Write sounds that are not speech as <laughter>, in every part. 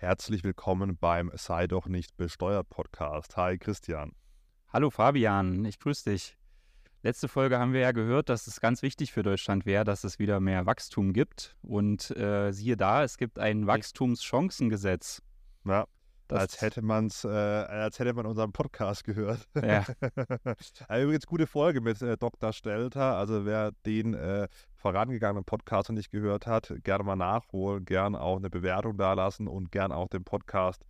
Herzlich willkommen beim Sei doch nicht besteuert Podcast. Hi Christian. Hallo Fabian, ich grüße dich. Letzte Folge haben wir ja gehört, dass es ganz wichtig für Deutschland wäre, dass es wieder mehr Wachstum gibt. Und äh, siehe da, es gibt ein Wachstumschancengesetz. Ja, das als hätte man's, äh, als hätte man unseren Podcast gehört. Ja. <laughs> Übrigens gute Folge mit äh, Dr. Stelter. Also wer den äh, vorangegangenen Podcast noch nicht gehört hat, gerne mal nachholen, gerne auch eine Bewertung dalassen und gerne auch dem Podcast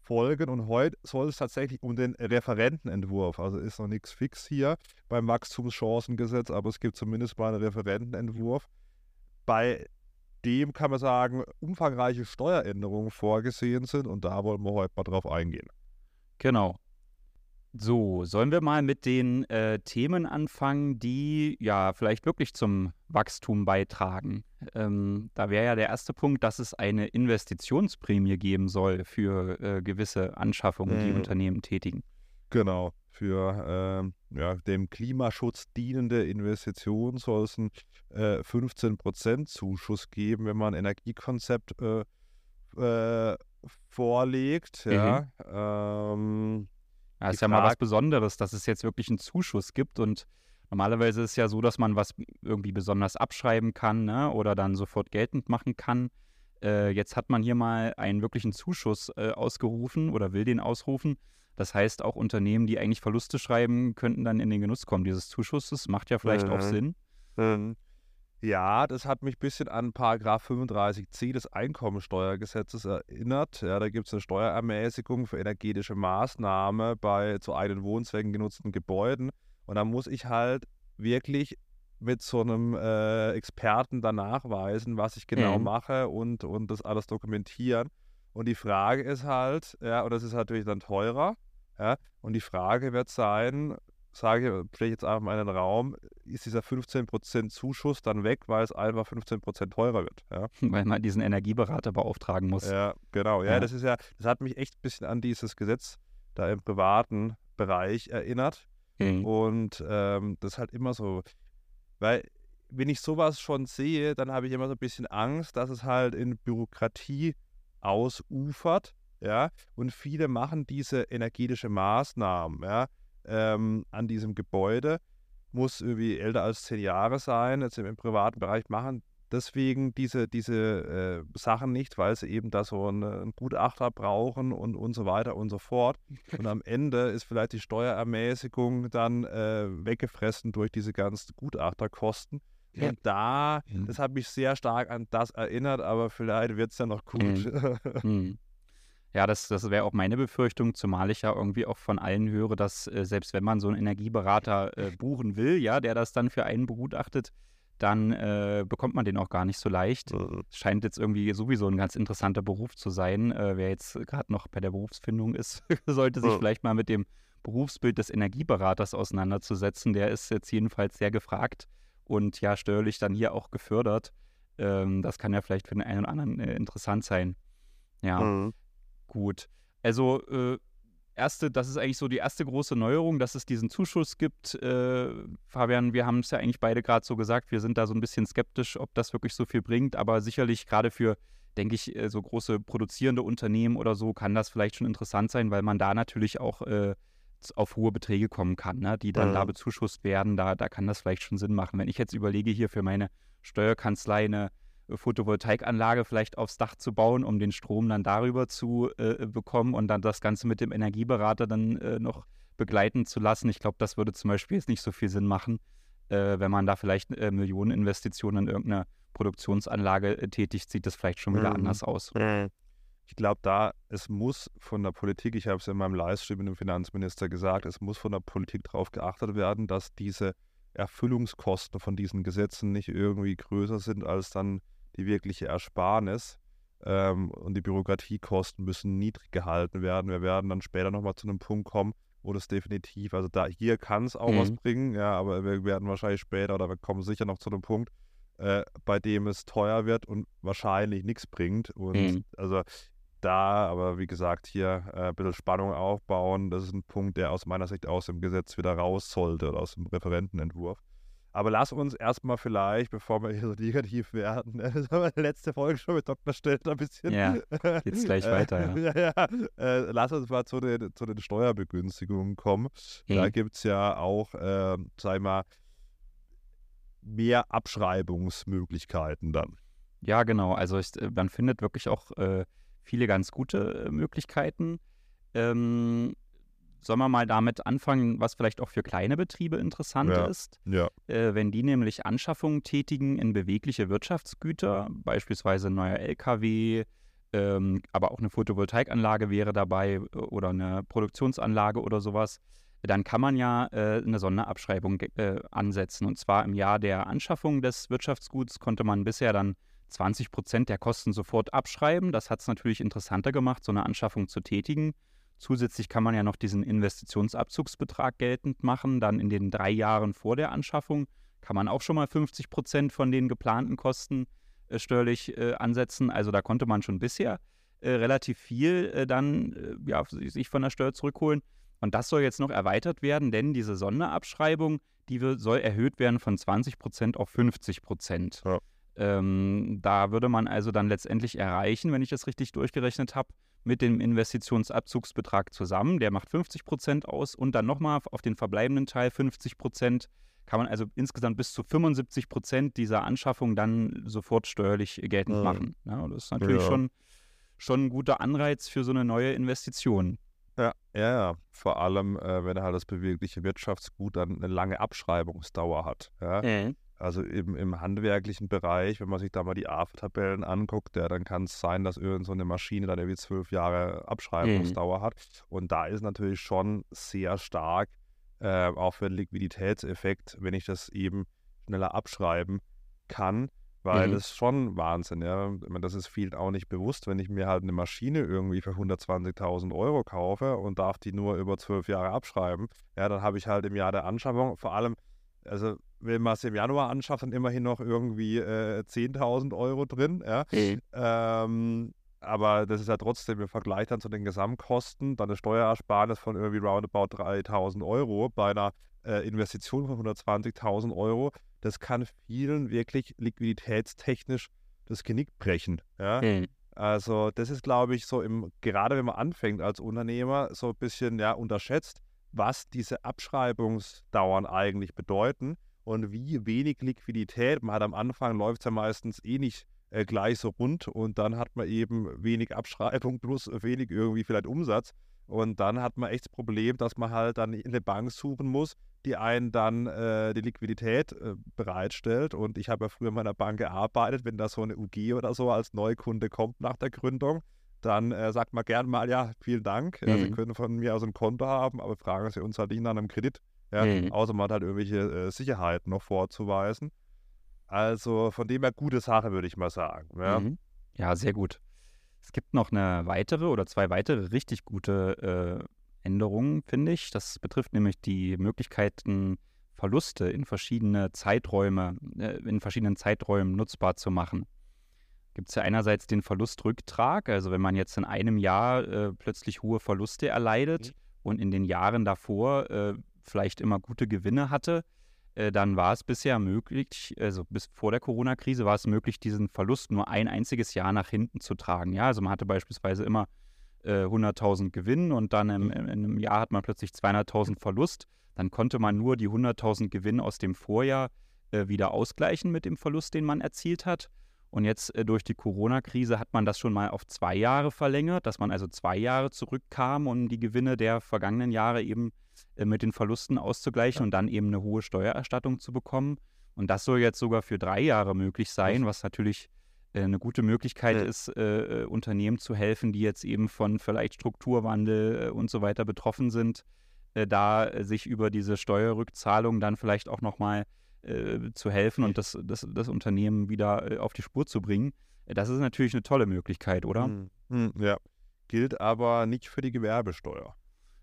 folgen. Und heute soll es tatsächlich um den Referentenentwurf. Also ist noch nichts fix hier beim Wachstumschancengesetz, aber es gibt zumindest mal einen Referentenentwurf. Bei dem kann man sagen, umfangreiche Steueränderungen vorgesehen sind und da wollen wir heute mal drauf eingehen. Genau. So, sollen wir mal mit den äh, Themen anfangen, die ja vielleicht wirklich zum Wachstum beitragen? Ähm, da wäre ja der erste Punkt, dass es eine Investitionsprämie geben soll für äh, gewisse Anschaffungen, die mhm. Unternehmen tätigen. Genau für äh, ja, dem Klimaschutz dienende Investitionen soll es einen äh, 15% Zuschuss geben, wenn man ein Energiekonzept äh, äh vorlegt. Ja, mhm. ähm, ja ist ja mal was Besonderes, dass es jetzt wirklich einen Zuschuss gibt und normalerweise ist es ja so, dass man was irgendwie besonders abschreiben kann ne, oder dann sofort geltend machen kann. Äh, jetzt hat man hier mal einen wirklichen Zuschuss äh, ausgerufen oder will den ausrufen das heißt, auch Unternehmen, die eigentlich Verluste schreiben, könnten dann in den Genuss kommen dieses Zuschusses. Macht ja vielleicht mhm. auch Sinn. Mhm. Ja, das hat mich ein bisschen an Paragraph 35c des Einkommensteuergesetzes erinnert. Ja, da gibt es eine Steuerermäßigung für energetische Maßnahmen bei zu eigenen Wohnzwecken genutzten Gebäuden. Und da muss ich halt wirklich mit so einem äh, Experten danach weisen, was ich genau mhm. mache und, und das alles dokumentieren. Und die Frage ist halt, ja, und das ist natürlich dann teurer, ja? Und die Frage wird sein, sage ich, stelle ich jetzt einfach mal in den Raum, ist dieser 15% Zuschuss dann weg, weil es einfach 15% teurer wird. Ja? <laughs> Weil man diesen Energieberater beauftragen muss. Ja, genau. Ja, ja, das ist ja, das hat mich echt ein bisschen an dieses Gesetz da im privaten Bereich erinnert. Mhm. Und ähm, das ist halt immer so, weil wenn ich sowas schon sehe, dann habe ich immer so ein bisschen Angst, dass es halt in Bürokratie ausufert ja, und viele machen diese energetische Maßnahmen, ja, ähm, an diesem Gebäude, muss irgendwie älter als zehn Jahre sein, jetzt im, privaten Bereich machen deswegen diese, diese äh, Sachen nicht, weil sie eben da so einen, einen Gutachter brauchen und, und so weiter und so fort. Und am Ende ist vielleicht die Steuerermäßigung dann äh, weggefressen durch diese ganzen Gutachterkosten. Ja. Und da, mhm. das hat mich sehr stark an das erinnert, aber vielleicht wird es ja noch gut. Mhm. <laughs> mhm. Ja, das, das wäre auch meine Befürchtung, zumal ich ja irgendwie auch von allen höre, dass äh, selbst wenn man so einen Energieberater äh, buchen will, ja, der das dann für einen begutachtet, dann äh, bekommt man den auch gar nicht so leicht. Mhm. Scheint jetzt irgendwie sowieso ein ganz interessanter Beruf zu sein. Äh, wer jetzt gerade noch bei der Berufsfindung ist, <laughs> sollte sich mhm. vielleicht mal mit dem Berufsbild des Energieberaters auseinanderzusetzen. Der ist jetzt jedenfalls sehr gefragt und ja steuerlich dann hier auch gefördert. Ähm, das kann ja vielleicht für den einen oder anderen äh, interessant sein. Ja. Mhm. Gut. Also, äh, erste, das ist eigentlich so die erste große Neuerung, dass es diesen Zuschuss gibt. Äh, Fabian, wir haben es ja eigentlich beide gerade so gesagt, wir sind da so ein bisschen skeptisch, ob das wirklich so viel bringt, aber sicherlich gerade für, denke ich, äh, so große produzierende Unternehmen oder so kann das vielleicht schon interessant sein, weil man da natürlich auch äh, auf hohe Beträge kommen kann, ne, die dann mhm. da bezuschusst werden. Da, da kann das vielleicht schon Sinn machen. Wenn ich jetzt überlege, hier für meine Steuerkanzlei eine Photovoltaikanlage vielleicht aufs Dach zu bauen, um den Strom dann darüber zu äh, bekommen und dann das Ganze mit dem Energieberater dann äh, noch begleiten zu lassen. Ich glaube, das würde zum Beispiel jetzt nicht so viel Sinn machen, äh, wenn man da vielleicht äh, Millioneninvestitionen in irgendeine Produktionsanlage äh, tätigt, sieht das vielleicht schon wieder mhm. anders aus. Ich glaube, da, es muss von der Politik, ich habe es in meinem Livestream mit dem Finanzminister gesagt, es muss von der Politik darauf geachtet werden, dass diese Erfüllungskosten von diesen Gesetzen nicht irgendwie größer sind als dann die wirkliche Ersparnis. Ähm, und die Bürokratiekosten müssen niedrig gehalten werden. Wir werden dann später nochmal zu einem Punkt kommen, wo das definitiv, also da hier kann es auch mhm. was bringen, ja, aber wir werden wahrscheinlich später oder wir kommen sicher noch zu einem Punkt, äh, bei dem es teuer wird und wahrscheinlich nichts bringt. Und mhm. also da, aber wie gesagt, hier äh, ein bisschen Spannung aufbauen, das ist ein Punkt, der aus meiner Sicht aus dem Gesetz wieder raus sollte oder aus dem Referentenentwurf. Aber lass uns erstmal vielleicht, bevor wir hier so negativ werden, <laughs> das haben wir letzte Folge schon mit Dr. Stelter ein bisschen. Ja, <laughs> geht's gleich äh, weiter, ja. ja, ja äh, lass uns mal zu den, zu den Steuerbegünstigungen kommen. Mhm. Da gibt es ja auch, äh, sag ich mal, mehr Abschreibungsmöglichkeiten dann. Ja, genau. Also ich, äh, man findet wirklich auch äh, viele ganz gute äh, Möglichkeiten. Ähm, Sollen wir mal damit anfangen, was vielleicht auch für kleine Betriebe interessant ja. ist? Ja. Äh, wenn die nämlich Anschaffungen tätigen in bewegliche Wirtschaftsgüter, beispielsweise ein neuer LKW, ähm, aber auch eine Photovoltaikanlage wäre dabei äh, oder eine Produktionsanlage oder sowas, dann kann man ja äh, eine Sonderabschreibung äh, ansetzen. Und zwar im Jahr der Anschaffung des Wirtschaftsguts konnte man bisher dann 20 Prozent der Kosten sofort abschreiben. Das hat es natürlich interessanter gemacht, so eine Anschaffung zu tätigen. Zusätzlich kann man ja noch diesen Investitionsabzugsbetrag geltend machen. Dann in den drei Jahren vor der Anschaffung kann man auch schon mal 50 Prozent von den geplanten Kosten äh, steuerlich äh, ansetzen. Also da konnte man schon bisher äh, relativ viel äh, dann äh, ja, sich von der Steuer zurückholen. Und das soll jetzt noch erweitert werden, denn diese Sonderabschreibung, die will, soll erhöht werden von 20 Prozent auf 50 Prozent. Ja. Ähm, da würde man also dann letztendlich erreichen, wenn ich das richtig durchgerechnet habe, mit dem Investitionsabzugsbetrag zusammen. Der macht 50 Prozent aus und dann nochmal auf den verbleibenden Teil 50 Prozent. Kann man also insgesamt bis zu 75 Prozent dieser Anschaffung dann sofort steuerlich geltend mhm. machen. Ja, das ist natürlich ja. schon, schon ein guter Anreiz für so eine neue Investition. Ja, ja, ja. Vor allem, äh, wenn er halt das bewegliche Wirtschaftsgut dann eine lange Abschreibungsdauer hat. Ja? Mhm. Also im, im handwerklichen Bereich, wenn man sich da mal die AFA-Tabellen anguckt, ja, dann kann es sein, dass irgend so eine Maschine dann irgendwie zwölf Jahre mhm. Abschreibungsdauer mhm. hat. Und da ist natürlich schon sehr stark äh, auch für den Liquiditätseffekt, wenn ich das eben schneller abschreiben kann, weil mhm. das ist schon Wahnsinn, ja. Das ist vielen auch nicht bewusst, wenn ich mir halt eine Maschine irgendwie für 120.000 Euro kaufe und darf die nur über zwölf Jahre abschreiben, ja, dann habe ich halt im Jahr der Anschaffung vor allem also wenn man es im Januar anschafft, dann immerhin noch irgendwie äh, 10.000 Euro drin. Ja? Mhm. Ähm, aber das ist ja trotzdem im Vergleich dann zu den Gesamtkosten, dann eine Steuerersparnis von irgendwie roundabout 3.000 Euro bei einer äh, Investition von 120.000 Euro. Das kann vielen wirklich liquiditätstechnisch das Genick brechen. Ja? Mhm. Also das ist, glaube ich, so im, gerade wenn man anfängt als Unternehmer, so ein bisschen ja, unterschätzt was diese Abschreibungsdauern eigentlich bedeuten und wie wenig Liquidität. Man hat am Anfang, läuft es ja meistens eh nicht äh, gleich so rund und dann hat man eben wenig Abschreibung <laughs> plus wenig irgendwie vielleicht Umsatz. Und dann hat man echt das Problem, dass man halt dann eine Bank suchen muss, die einen dann äh, die Liquidität äh, bereitstellt. Und ich habe ja früher in meiner Bank gearbeitet, wenn da so eine UG oder so als Neukunde kommt nach der Gründung, dann äh, sagt man gern mal, ja, vielen Dank, mhm. Sie können von mir aus ein Konto haben, aber fragen Sie uns halt nicht nach einem Kredit, ja, mhm. außer man hat halt irgendwelche äh, Sicherheiten noch vorzuweisen. Also von dem her gute Sache, würde ich mal sagen. Ja. Mhm. ja, sehr gut. Es gibt noch eine weitere oder zwei weitere richtig gute äh, Änderungen, finde ich. Das betrifft nämlich die Möglichkeiten, Verluste in verschiedene Zeiträume, äh, in verschiedenen Zeiträumen nutzbar zu machen gibt es ja einerseits den Verlustrücktrag, also wenn man jetzt in einem Jahr äh, plötzlich hohe Verluste erleidet mhm. und in den Jahren davor äh, vielleicht immer gute Gewinne hatte, äh, dann war es bisher möglich, also bis vor der Corona-Krise war es möglich, diesen Verlust nur ein einziges Jahr nach hinten zu tragen. Ja, also man hatte beispielsweise immer 100.000 äh, Gewinn und dann im, mhm. in einem Jahr hat man plötzlich 200.000 Verlust. Dann konnte man nur die 100.000 Gewinn aus dem Vorjahr äh, wieder ausgleichen mit dem Verlust, den man erzielt hat. Und jetzt äh, durch die Corona-Krise hat man das schon mal auf zwei Jahre verlängert, dass man also zwei Jahre zurückkam, um die Gewinne der vergangenen Jahre eben äh, mit den Verlusten auszugleichen ja. und dann eben eine hohe Steuererstattung zu bekommen. Und das soll jetzt sogar für drei Jahre möglich sein, was natürlich äh, eine gute Möglichkeit ja. ist, äh, Unternehmen zu helfen, die jetzt eben von vielleicht Strukturwandel und so weiter betroffen sind, da sich über diese Steuerrückzahlung dann vielleicht auch nochmal äh, zu helfen und das, das, das Unternehmen wieder auf die Spur zu bringen. Das ist natürlich eine tolle Möglichkeit, oder? Hm, hm, ja. Gilt aber nicht für die Gewerbesteuer.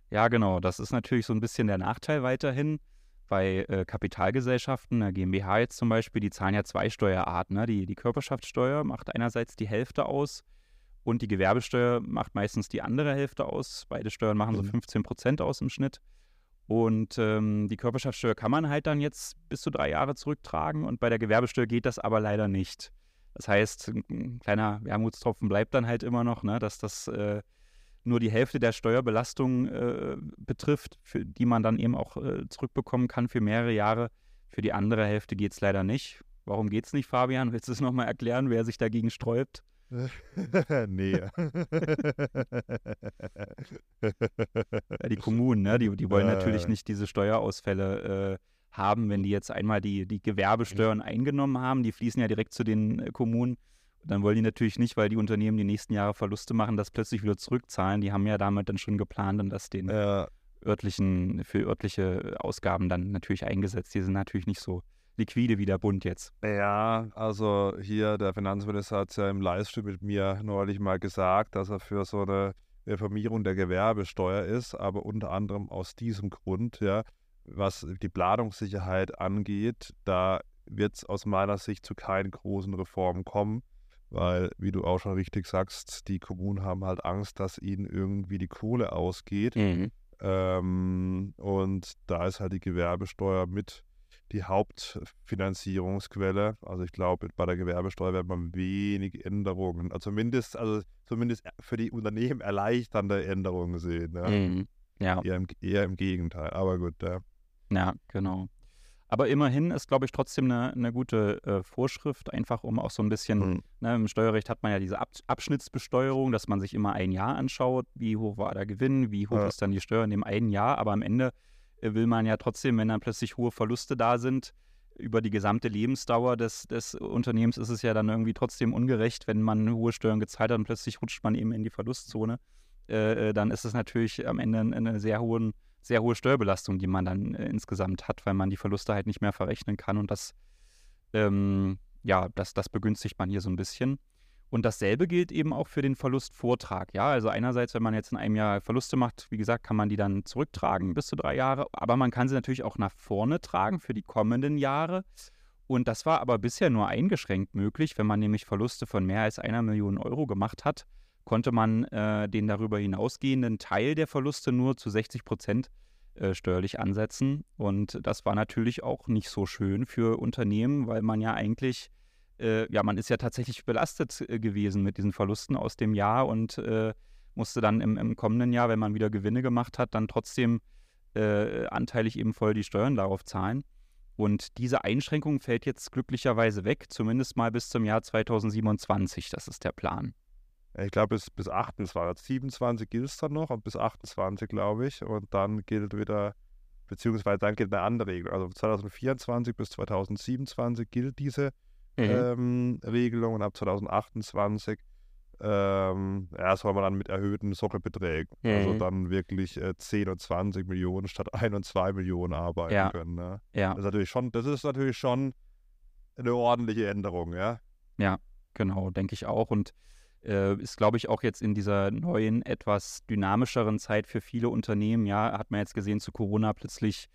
Ja, genau. Das ist natürlich so ein bisschen der Nachteil weiterhin. Bei äh, Kapitalgesellschaften, der GmbH jetzt zum Beispiel, die zahlen ja zwei Steuerarten. Ne? Die, die Körperschaftssteuer macht einerseits die Hälfte aus und die Gewerbesteuer macht meistens die andere Hälfte aus. Beide Steuern machen mhm. so 15 Prozent aus im Schnitt. Und ähm, die Körperschaftssteuer kann man halt dann jetzt bis zu drei Jahre zurücktragen und bei der Gewerbesteuer geht das aber leider nicht. Das heißt, ein kleiner Wermutstropfen bleibt dann halt immer noch, ne, dass das äh, nur die Hälfte der Steuerbelastung äh, betrifft, für die man dann eben auch äh, zurückbekommen kann für mehrere Jahre. Für die andere Hälfte geht es leider nicht. Warum geht es nicht, Fabian? Willst du es nochmal erklären, wer sich dagegen sträubt? <laughs> nee. <laughs> ja, die Kommunen, ne? die, die wollen natürlich nicht diese Steuerausfälle äh, haben, wenn die jetzt einmal die, die Gewerbesteuern eingenommen haben. Die fließen ja direkt zu den äh, Kommunen. Dann wollen die natürlich nicht, weil die Unternehmen die nächsten Jahre Verluste machen, das plötzlich wieder zurückzahlen. Die haben ja damit dann schon geplant und das den ja. örtlichen, für örtliche Ausgaben dann natürlich eingesetzt. Die sind natürlich nicht so liquide wie der Bund jetzt. Ja, also hier der Finanzminister hat es ja im Livestream mit mir neulich mal gesagt, dass er für so eine Reformierung der Gewerbesteuer ist, aber unter anderem aus diesem Grund, ja, was die Planungssicherheit angeht, da wird es aus meiner Sicht zu keinen großen Reformen kommen, weil, wie du auch schon richtig sagst, die Kommunen haben halt Angst, dass ihnen irgendwie die Kohle ausgeht. Mhm. Ähm, und da ist halt die Gewerbesteuer mit die Hauptfinanzierungsquelle. Also ich glaube, bei der Gewerbesteuer wird man wenig Änderungen, also zumindest, also zumindest für die Unternehmen erleichternde Änderungen sehen. Ja, mhm. ja. Eher, im, eher, im, Gegenteil. Aber gut, ja. Ja, genau. Aber immerhin ist, glaube ich, trotzdem eine, eine gute äh, Vorschrift, einfach um auch so ein bisschen, mhm. ne, im Steuerrecht hat man ja diese Ab Abschnittsbesteuerung, dass man sich immer ein Jahr anschaut, wie hoch war der Gewinn, wie hoch ja. ist dann die Steuer in dem einen Jahr, aber am Ende äh, will man ja trotzdem, wenn dann plötzlich hohe Verluste da sind, über die gesamte Lebensdauer des, des Unternehmens ist es ja dann irgendwie trotzdem ungerecht, wenn man hohe Steuern gezahlt hat und plötzlich rutscht man eben in die Verlustzone. Äh, äh dann ist es natürlich am Ende eine sehr, hohen, sehr hohe Steuerbelastung, die man dann äh, insgesamt hat, weil man die Verluste halt nicht mehr verrechnen kann und das, ähm, ja, das, das begünstigt man hier so ein bisschen. Und dasselbe gilt eben auch für den Verlustvortrag. Ja, also einerseits, wenn man jetzt in einem Jahr Verluste macht, wie gesagt, kann man die dann zurücktragen bis zu drei Jahre, aber man kann sie natürlich auch nach vorne tragen für die kommenden Jahre. Und das war aber bisher nur eingeschränkt möglich. Wenn man nämlich Verluste von mehr als einer Million Euro gemacht hat, konnte man äh, den darüber hinausgehenden Teil der Verluste nur zu 60 Prozent äh, steuerlich ansetzen. Und das war natürlich auch nicht so schön für Unternehmen, weil man ja eigentlich äh, ja, man ist ja tatsächlich belastet äh, gewesen mit diesen Verlusten aus dem Jahr und äh, musste dann im, im, kommenden Jahr, wenn man wieder Gewinne gemacht hat, dann trotzdem äh, anteilig eben voll die Steuern darauf zahlen. Und diese Einschränkung fällt jetzt glücklicherweise weg, zumindest mal bis zum Jahr 2027. Das ist der Plan. Ich glaube, bis, bis 28, 27 gilt es dann noch und bis 28, glaube ich. Und dann gilt wieder, beziehungsweise dann gilt eine andere Regel. Also 2024 bis 2027 gilt diese mhm. ähm, Regelung und ab 2028 ähm, ja, soll man dann mit erhöhten Sockelbeträgen, also mhm. also dann wirklich äh, 10 und 20 Millionen statt 1 und 2 Millionen arbeiten ja. können. Ne? Ja. Das ist natürlich schon, das ist natürlich schon eine ordentliche Änderung, ja. Ja, genau, denke ich auch. Und äh, ist, glaube ich, auch jetzt in dieser neuen, etwas dynamischeren Zeit für viele Unternehmen, ja, hat man jetzt gesehen, zu Corona plötzlich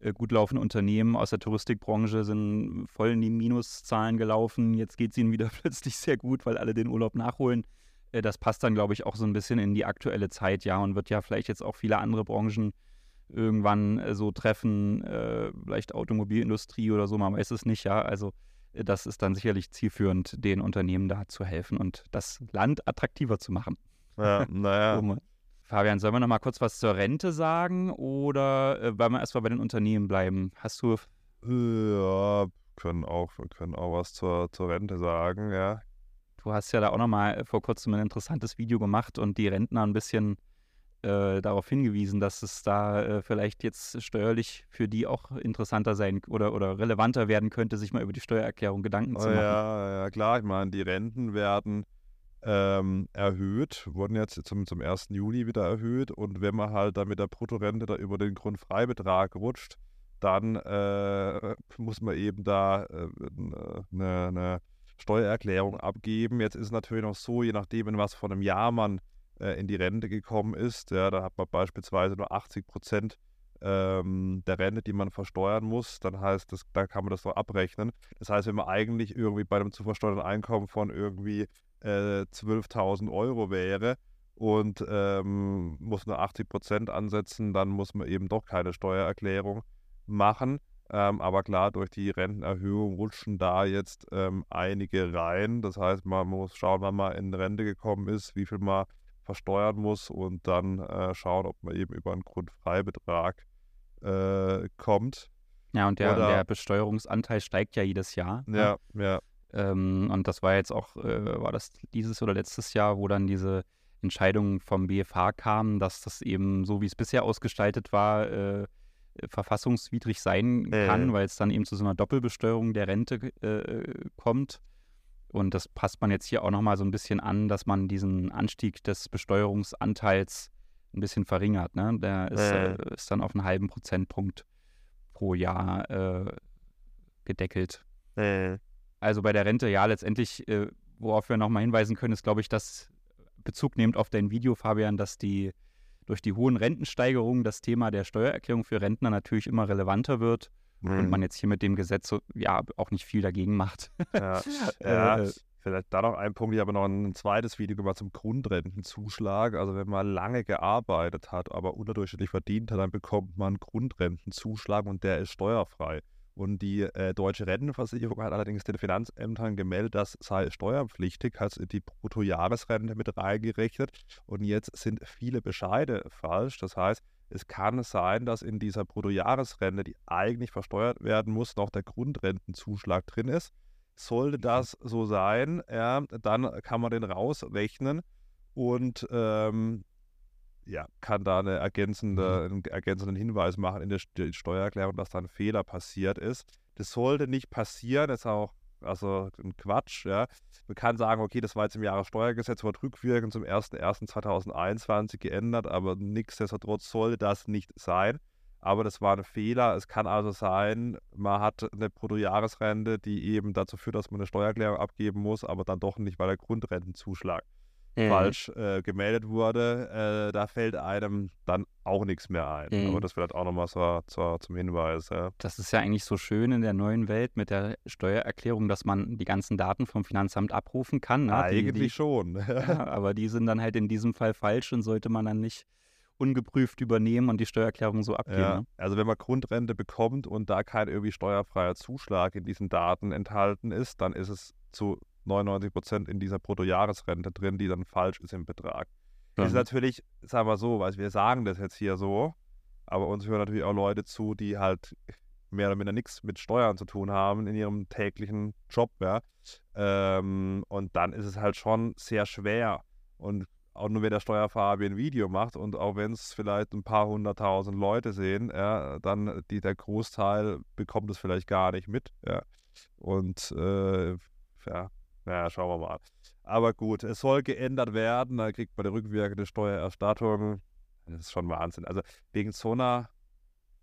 äh, gut laufende Unternehmen aus der Touristikbranche sind voll in die Minuszahlen gelaufen. Jetzt geht es ihnen wieder <laughs> plötzlich sehr gut, weil alle den Urlaub nachholen. Äh, das passt dann, glaube ich, auch so ein bisschen in die aktuelle Zeit, ja, und wird ja vielleicht jetzt auch viele andere Branchen irgendwann äh, so treffen, vielleicht Automobilindustrie oder so, man weiß es nicht, ja. Also das ist dann sicherlich zielführend, den Unternehmen da zu helfen und das Land attraktiver zu machen. Ja, naja. <laughs> Fabian, sollen wir noch mal kurz was zur Rente sagen oder äh, wollen wir erstmal bei den Unternehmen bleiben? Hast du. Ja, können auch, wir können auch was zur, zur Rente sagen, ja. Du hast ja da auch noch mal äh, vor kurzem ein interessantes Video gemacht und die Rentner ein bisschen äh, darauf hingewiesen, dass es da äh, vielleicht jetzt steuerlich für die auch interessanter sein oder, oder relevanter werden könnte, sich mal über die Steuererklärung Gedanken zu machen. Ja, ja klar, ich meine, die Renten werden ähm, erhöht, wurden jetzt zum, zum 1. Juli wieder erhöht. Und wenn man halt dann mit der Bruttorente da über den Grundfreibetrag rutscht, dann äh, muss man eben da äh, eine, eine Steuererklärung abgeben. Jetzt ist es natürlich noch so, je nachdem, in was von einem Jahr man äh, in die Rente gekommen ist, ja, da hat man beispielsweise nur 80 Prozent ähm, der Rente, die man versteuern muss, dann heißt das, da kann man das so abrechnen. Das heißt, wenn man eigentlich irgendwie bei einem zu versteuernden Einkommen von irgendwie äh, 12.000 Euro wäre und ähm, muss nur 80 Prozent ansetzen, dann muss man eben doch keine Steuererklärung machen. Ähm, aber klar, durch die Rentenerhöhung rutschen da jetzt ähm, einige rein. Das heißt, man muss schauen, wann man in Rente gekommen ist, wie viel man versteuern muss und dann äh, schauen, ob man eben über einen Grundfreibetrag äh, kommt. Ja, und der, Oder, der, Besteuerungsanteil steigt ja jedes Jahr. Ne? Ja, ne? ja. Ähm, und das war jetzt auch, äh, war das dieses oder letztes Jahr, wo dann diese Entscheidung vom BFH kam, dass das eben so, wie es bisher ausgestaltet war, äh, verfassungswidrig sein kann, weil es dann eben zu so einer Doppelbesteuerung der Rente äh, kommt. Und das passt man jetzt hier auch nochmal so ein bisschen an, dass man diesen Anstieg des Besteuerungsanteils ein bisschen verringert. Ne? Der ist, äh. ist dann auf einen halben Prozentpunkt pro Jahr äh, gedeckelt. Äh. Also bei der Rente, ja, letztendlich, äh, worauf wir nochmal hinweisen können, ist, glaube ich, dass Bezug nehmt auf dein Video, Fabian, dass die durch die hohen Rentensteigerungen das Thema der Steuererklärung für Rentner natürlich immer relevanter wird mhm. und man jetzt hier mit dem Gesetz so, ja auch nicht viel dagegen macht. Ja, <laughs> ja äh, vielleicht da noch ein Punkt. Ich habe noch ein zweites Video gemacht zum Grundrentenzuschlag. Also wenn man lange gearbeitet hat, aber unterdurchschnittlich verdient hat, dann bekommt man einen Grundrentenzuschlag und der ist steuerfrei. Und die äh, deutsche Rentenversicherung hat allerdings den Finanzämtern gemeldet, das sei steuerpflichtig, hat die Bruttojahresrente mit reingerechnet. Und jetzt sind viele Bescheide falsch. Das heißt, es kann sein, dass in dieser Bruttojahresrente, die eigentlich versteuert werden muss, noch der Grundrentenzuschlag drin ist. Sollte das so sein, ja, dann kann man den rausrechnen und ähm, ja, kann da eine ergänzende, mhm. einen ergänzenden Hinweis machen in der Steuererklärung, dass da ein Fehler passiert ist. Das sollte nicht passieren, das ist auch also ein Quatsch, ja. Man kann sagen, okay, das war jetzt im Jahressteuergesetz, wird rückwirkend zum 01.01.2021 geändert, aber nichtsdestotrotz sollte das nicht sein. Aber das war ein Fehler. Es kann also sein, man hat eine Bruttojahresrente, die eben dazu führt, dass man eine Steuererklärung abgeben muss, aber dann doch nicht, weil der Grundrentenzuschlag mhm. falsch äh, gemeldet wurde, äh, da fällt einem dann auch nichts mehr ein. Mhm. Aber das vielleicht auch nochmal so, so, zum Hinweis. Ja. Das ist ja eigentlich so schön in der neuen Welt mit der Steuererklärung, dass man die ganzen Daten vom Finanzamt abrufen kann. Ne? Eigentlich die, die, schon. <laughs> ja, aber die sind dann halt in diesem Fall falsch und sollte man dann nicht ungeprüft übernehmen und die Steuererklärung so abgeben. Ja, ne? Also wenn man Grundrente bekommt und da kein irgendwie steuerfreier Zuschlag in diesen Daten enthalten ist, dann ist es zu 99 Prozent in dieser Bruttojahresrente drin, die dann falsch ist im Betrag. Mhm. Ist natürlich, sagen wir so, weil wir sagen das jetzt hier so, aber uns hören natürlich auch Leute zu, die halt mehr oder minder nichts mit Steuern zu tun haben in ihrem täglichen Job, ja. Ähm, und dann ist es halt schon sehr schwer. Und auch nur wenn der Steuerfahrer ein Video macht und auch wenn es vielleicht ein paar hunderttausend Leute sehen, ja, dann die, der Großteil bekommt es vielleicht gar nicht mit, ja. Und äh, ja, naja, schauen wir mal. Aber gut, es soll geändert werden. Da kriegt man die rückwirkende Steuererstattung. Das ist schon Wahnsinn. Also wegen so einer,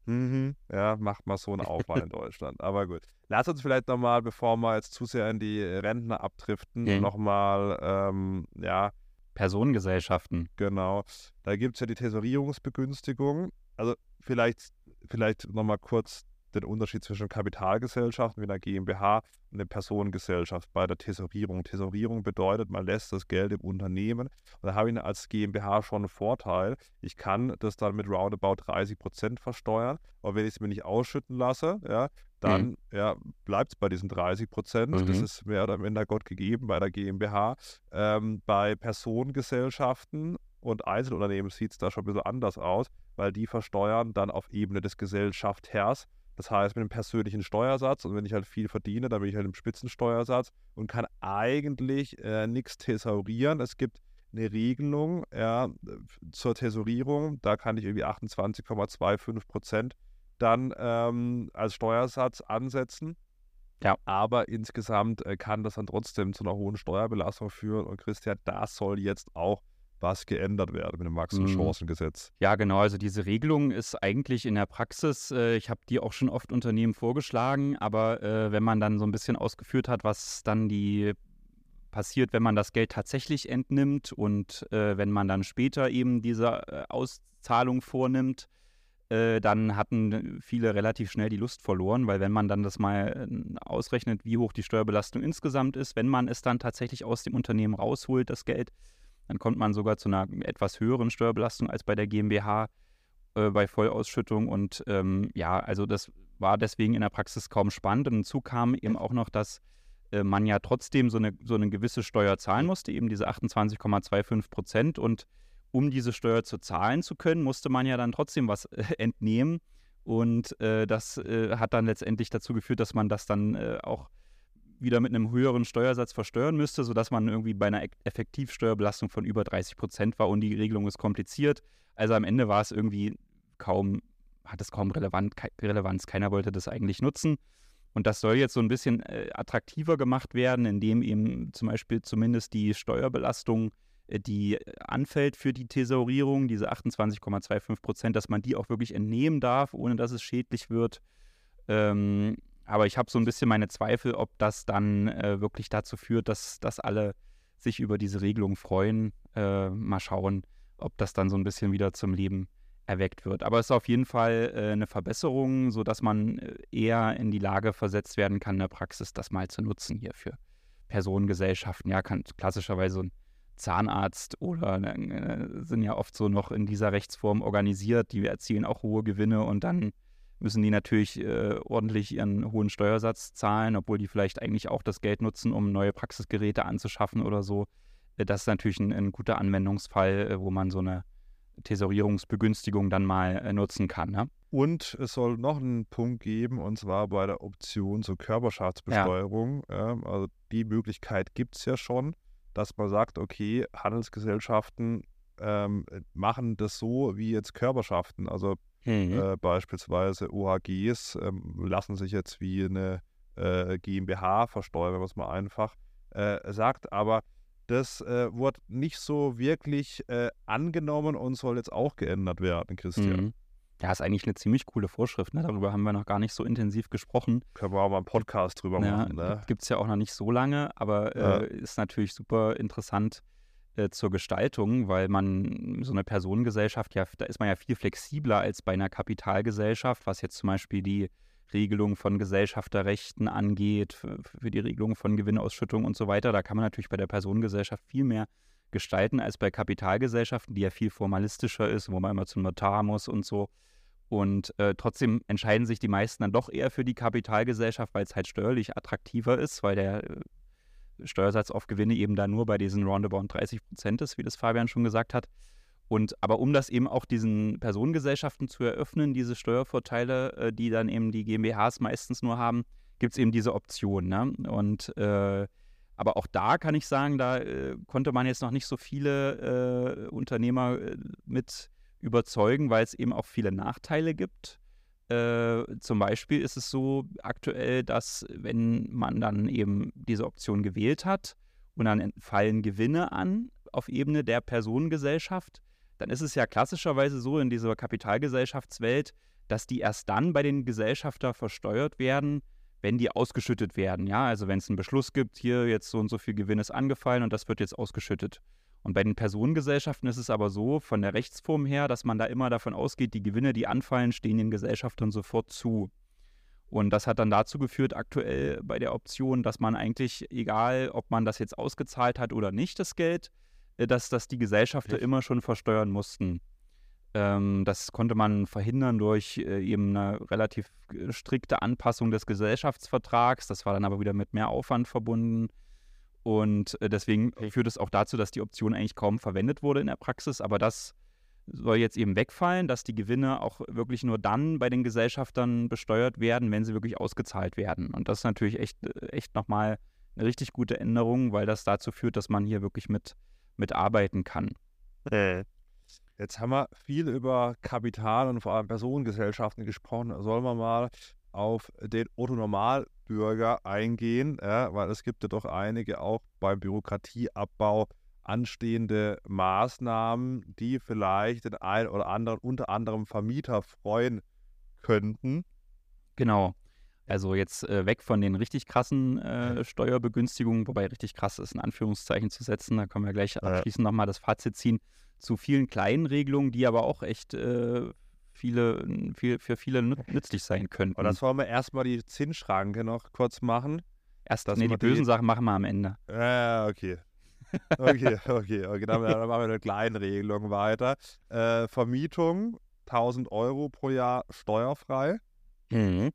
mhm, ja, macht man so einen Aufwand in <laughs> Deutschland. Aber gut. Lass uns vielleicht nochmal, bevor wir jetzt zu sehr in die Rentner abdriften, mhm. nochmal, ähm, ja. Personengesellschaften. Genau. Da gibt es ja die Tesorierungsbegünstigung. Also vielleicht, vielleicht nochmal kurz den Unterschied zwischen Kapitalgesellschaften wie einer GmbH und der Personengesellschaft bei der Tesorierung. Tesorierung bedeutet, man lässt das Geld im Unternehmen und da habe ich als GmbH schon einen Vorteil. Ich kann das dann mit roundabout 30 Prozent versteuern, aber wenn ich es mir nicht ausschütten lasse, ja, dann mhm. ja, bleibt es bei diesen 30 Prozent. Mhm. Das ist mehr oder minder Gott gegeben bei der GmbH. Ähm, bei Personengesellschaften und Einzelunternehmen sieht es da schon ein bisschen anders aus, weil die versteuern dann auf Ebene des Gesellschaftherrs das heißt, mit einem persönlichen Steuersatz und wenn ich halt viel verdiene, dann bin ich halt im Spitzensteuersatz und kann eigentlich äh, nichts thesaurieren. Es gibt eine Regelung ja, zur Tesorierung, da kann ich irgendwie 28,25 Prozent dann ähm, als Steuersatz ansetzen. Ja. Aber insgesamt äh, kann das dann trotzdem zu einer hohen Steuerbelastung führen. Und Christian, das soll jetzt auch was geändert werden mit dem Wachstumschancengesetz. Mhm. Ja, genau. Also diese Regelung ist eigentlich in der Praxis, äh, ich habe die auch schon oft Unternehmen vorgeschlagen, aber äh, wenn man dann so ein bisschen ausgeführt hat, was dann die passiert, wenn man das Geld tatsächlich entnimmt und äh, wenn man dann später eben diese äh, Auszahlung vornimmt, äh, dann hatten viele relativ schnell die Lust verloren, weil wenn man dann das mal äh, ausrechnet, wie hoch die Steuerbelastung insgesamt ist, wenn man es dann tatsächlich aus dem Unternehmen rausholt, das Geld, Dann kommt man sogar zu einer etwas höheren Steuerbelastung als bei der GmbH äh, bei Vollausschüttung. Und ähm, ja, also das war deswegen in der Praxis kaum spannend. Und hinzu kam eben auch noch, dass äh, man ja trotzdem so eine, so eine gewisse Steuer zahlen musste, eben diese 28,25 Prozent. Und um diese Steuer zu zahlen zu können, musste man ja dann trotzdem was äh, <laughs> entnehmen. Und äh, das äh, hat dann letztendlich dazu geführt, dass man das dann äh, auch wieder mit einem höheren Steuersatz versteuern müsste, sodass man irgendwie bei einer Effektivsteuerbelastung von über 30 Prozent war und die Regelung ist kompliziert. Also am Ende war es irgendwie kaum, hat es kaum relevant, Relevanz. Keiner wollte das eigentlich nutzen. Und das soll jetzt so ein bisschen äh, attraktiver gemacht werden, indem eben zum Beispiel zumindest die Steuerbelastung, äh, die anfällt für die Thesaurierung, diese 28,25 Prozent, dass man die auch wirklich entnehmen darf, ohne dass es schädlich wird. Ähm, aber ich habe so ein bisschen meine Zweifel, ob das dann äh, wirklich dazu führt, dass, dass alle sich über diese Regelung freuen. Äh, mal schauen, ob das dann so ein bisschen wieder zum Leben erweckt wird. Aber es ist auf jeden Fall äh, eine Verbesserung, sodass man äh, eher in die Lage versetzt werden kann, in der Praxis das mal zu nutzen hier für Personengesellschaften. Ja, kann klassischerweise ein Zahnarzt oder äh, sind ja oft so noch in dieser Rechtsform organisiert, die erzielen auch hohe Gewinne und dann müssen die natürlich äh, ordentlich ihren hohen Steuersatz zahlen, obwohl die vielleicht eigentlich auch das Geld nutzen, um neue Praxisgeräte anzuschaffen oder so. Äh, das ist natürlich ein, ein guter Anwendungsfall, äh, wo man so eine Tesorierungsbegünstigung dann mal äh, nutzen kann. Ne? Und es soll noch einen Punkt geben, und zwar bei der Option zur Körperschaftsbesteuerung. Ja. Also die Möglichkeit gibt es ja schon, dass man sagt, okay, Handelsgesellschaften ähm, machen das so wie jetzt Körperschaften. Also mhm. äh, beispielsweise OHGs ähm, lassen sich jetzt wie eine äh, GmbH versteuern, was man einfach äh, sagt. Aber das äh, wurde nicht so wirklich äh, angenommen und soll jetzt auch geändert werden, Christian. Mhm. Ja, ist eigentlich eine ziemlich coole Vorschrift. Ne? Darüber haben wir noch gar nicht so intensiv gesprochen. Können wir auch mal einen Podcast drüber ja, machen. Ne? Gibt es ja auch noch nicht so lange, aber ja. äh, ist natürlich super interessant äh, zur Gestaltung, weil man so eine Personengesellschaft, ja, da ist man ja viel flexibler als bei einer Kapitalgesellschaft, was jetzt zum Beispiel die Regelung von Gesellschafterrechten angeht, für, für die Regelung von Gewinnausschüttung und so weiter. Da kann man natürlich bei der Personengesellschaft viel mehr gestalten als bei Kapitalgesellschaften, die ja viel formalistischer ist, wo man immer zum Notar muss und so. Und äh, trotzdem entscheiden sich die meisten dann doch eher für die Kapitalgesellschaft, weil es halt steuerlich attraktiver ist, weil der äh, Steuersatz auf Gewinne eben da nur bei diesen roundabout 30 Prozent ist, wie das Fabian schon gesagt hat. Und aber um das eben auch diesen Personengesellschaften zu eröffnen, diese Steuervorteile, äh, die dann eben die GmbHs meistens nur haben, gibt es eben diese Option. Ne? Und äh, aber auch da kann ich sagen, da äh, konnte man jetzt noch nicht so viele äh, Unternehmer äh, mit überzeugen, weil es eben auch viele Nachteile gibt. Äh, zum Beispiel ist es so aktuell, dass wenn man dann eben diese Option gewählt hat und dann fallen Gewinne an auf Ebene der Personengesellschaft, dann ist es ja klassischerweise so in dieser Kapitalgesellschaftswelt, dass die erst dann bei den Gesellschafter versteuert werden, wenn die ausgeschüttet werden. Ja, also wenn es einen Beschluss gibt, hier jetzt so und so viel Gewinn ist angefallen und das wird jetzt ausgeschüttet. Und bei den Personengesellschaften ist es aber so, von der Rechtsform her, dass man da immer davon ausgeht, die Gewinne, die anfallen, stehen den Gesellschaftern sofort zu. Und das hat dann dazu geführt, aktuell bei der Option, dass man eigentlich, egal ob man das jetzt ausgezahlt hat oder nicht, das Geld, äh, dass, dass die Gesellschafter immer schon versteuern mussten. Ähm, das konnte man verhindern durch äh, eben eine relativ äh, strikte Anpassung des Gesellschaftsvertrags. Das war dann aber wieder mit mehr Aufwand verbunden. Und äh, deswegen führt es auch dazu, dass die Option eigentlich kaum verwendet wurde in der Praxis. Aber das soll jetzt eben wegfallen, dass die Gewinne auch wirklich nur dann bei den Gesellschaftern besteuert werden, wenn sie wirklich ausgezahlt werden. Und das ist natürlich echt, äh, echt nochmal eine richtig gute Änderung, weil das dazu führt, dass man hier wirklich mit, mit arbeiten kann. Äh. Jetzt haben wir viel über Kapital und vor allem Personengesellschaften gesprochen. Sollen wir mal auf den Otto-Normalbürger eingehen, ja, weil es gibt ja doch einige auch beim Bürokratieabbau anstehende Maßnahmen, die vielleicht den einen oder anderen, unter anderem Vermieter, freuen könnten. Genau. Also jetzt äh, weg von den richtig krassen äh, Steuerbegünstigungen, wobei richtig krass ist, in Anführungszeichen zu setzen. Da können wir gleich abschließend nochmal das Fazit ziehen zu vielen kleinen Regelungen, die aber auch echt äh, viele, viel, für viele nützlich sein könnten. Aber das wollen wir erstmal die Zinsschranke noch kurz machen. Erst, nee, die bösen die... Sachen machen wir am Ende. Ja, okay. okay, <laughs> okay, okay. Dann, dann machen wir eine kleine Regelung weiter. Äh, Vermietung 1000 Euro pro Jahr steuerfrei. Mhm.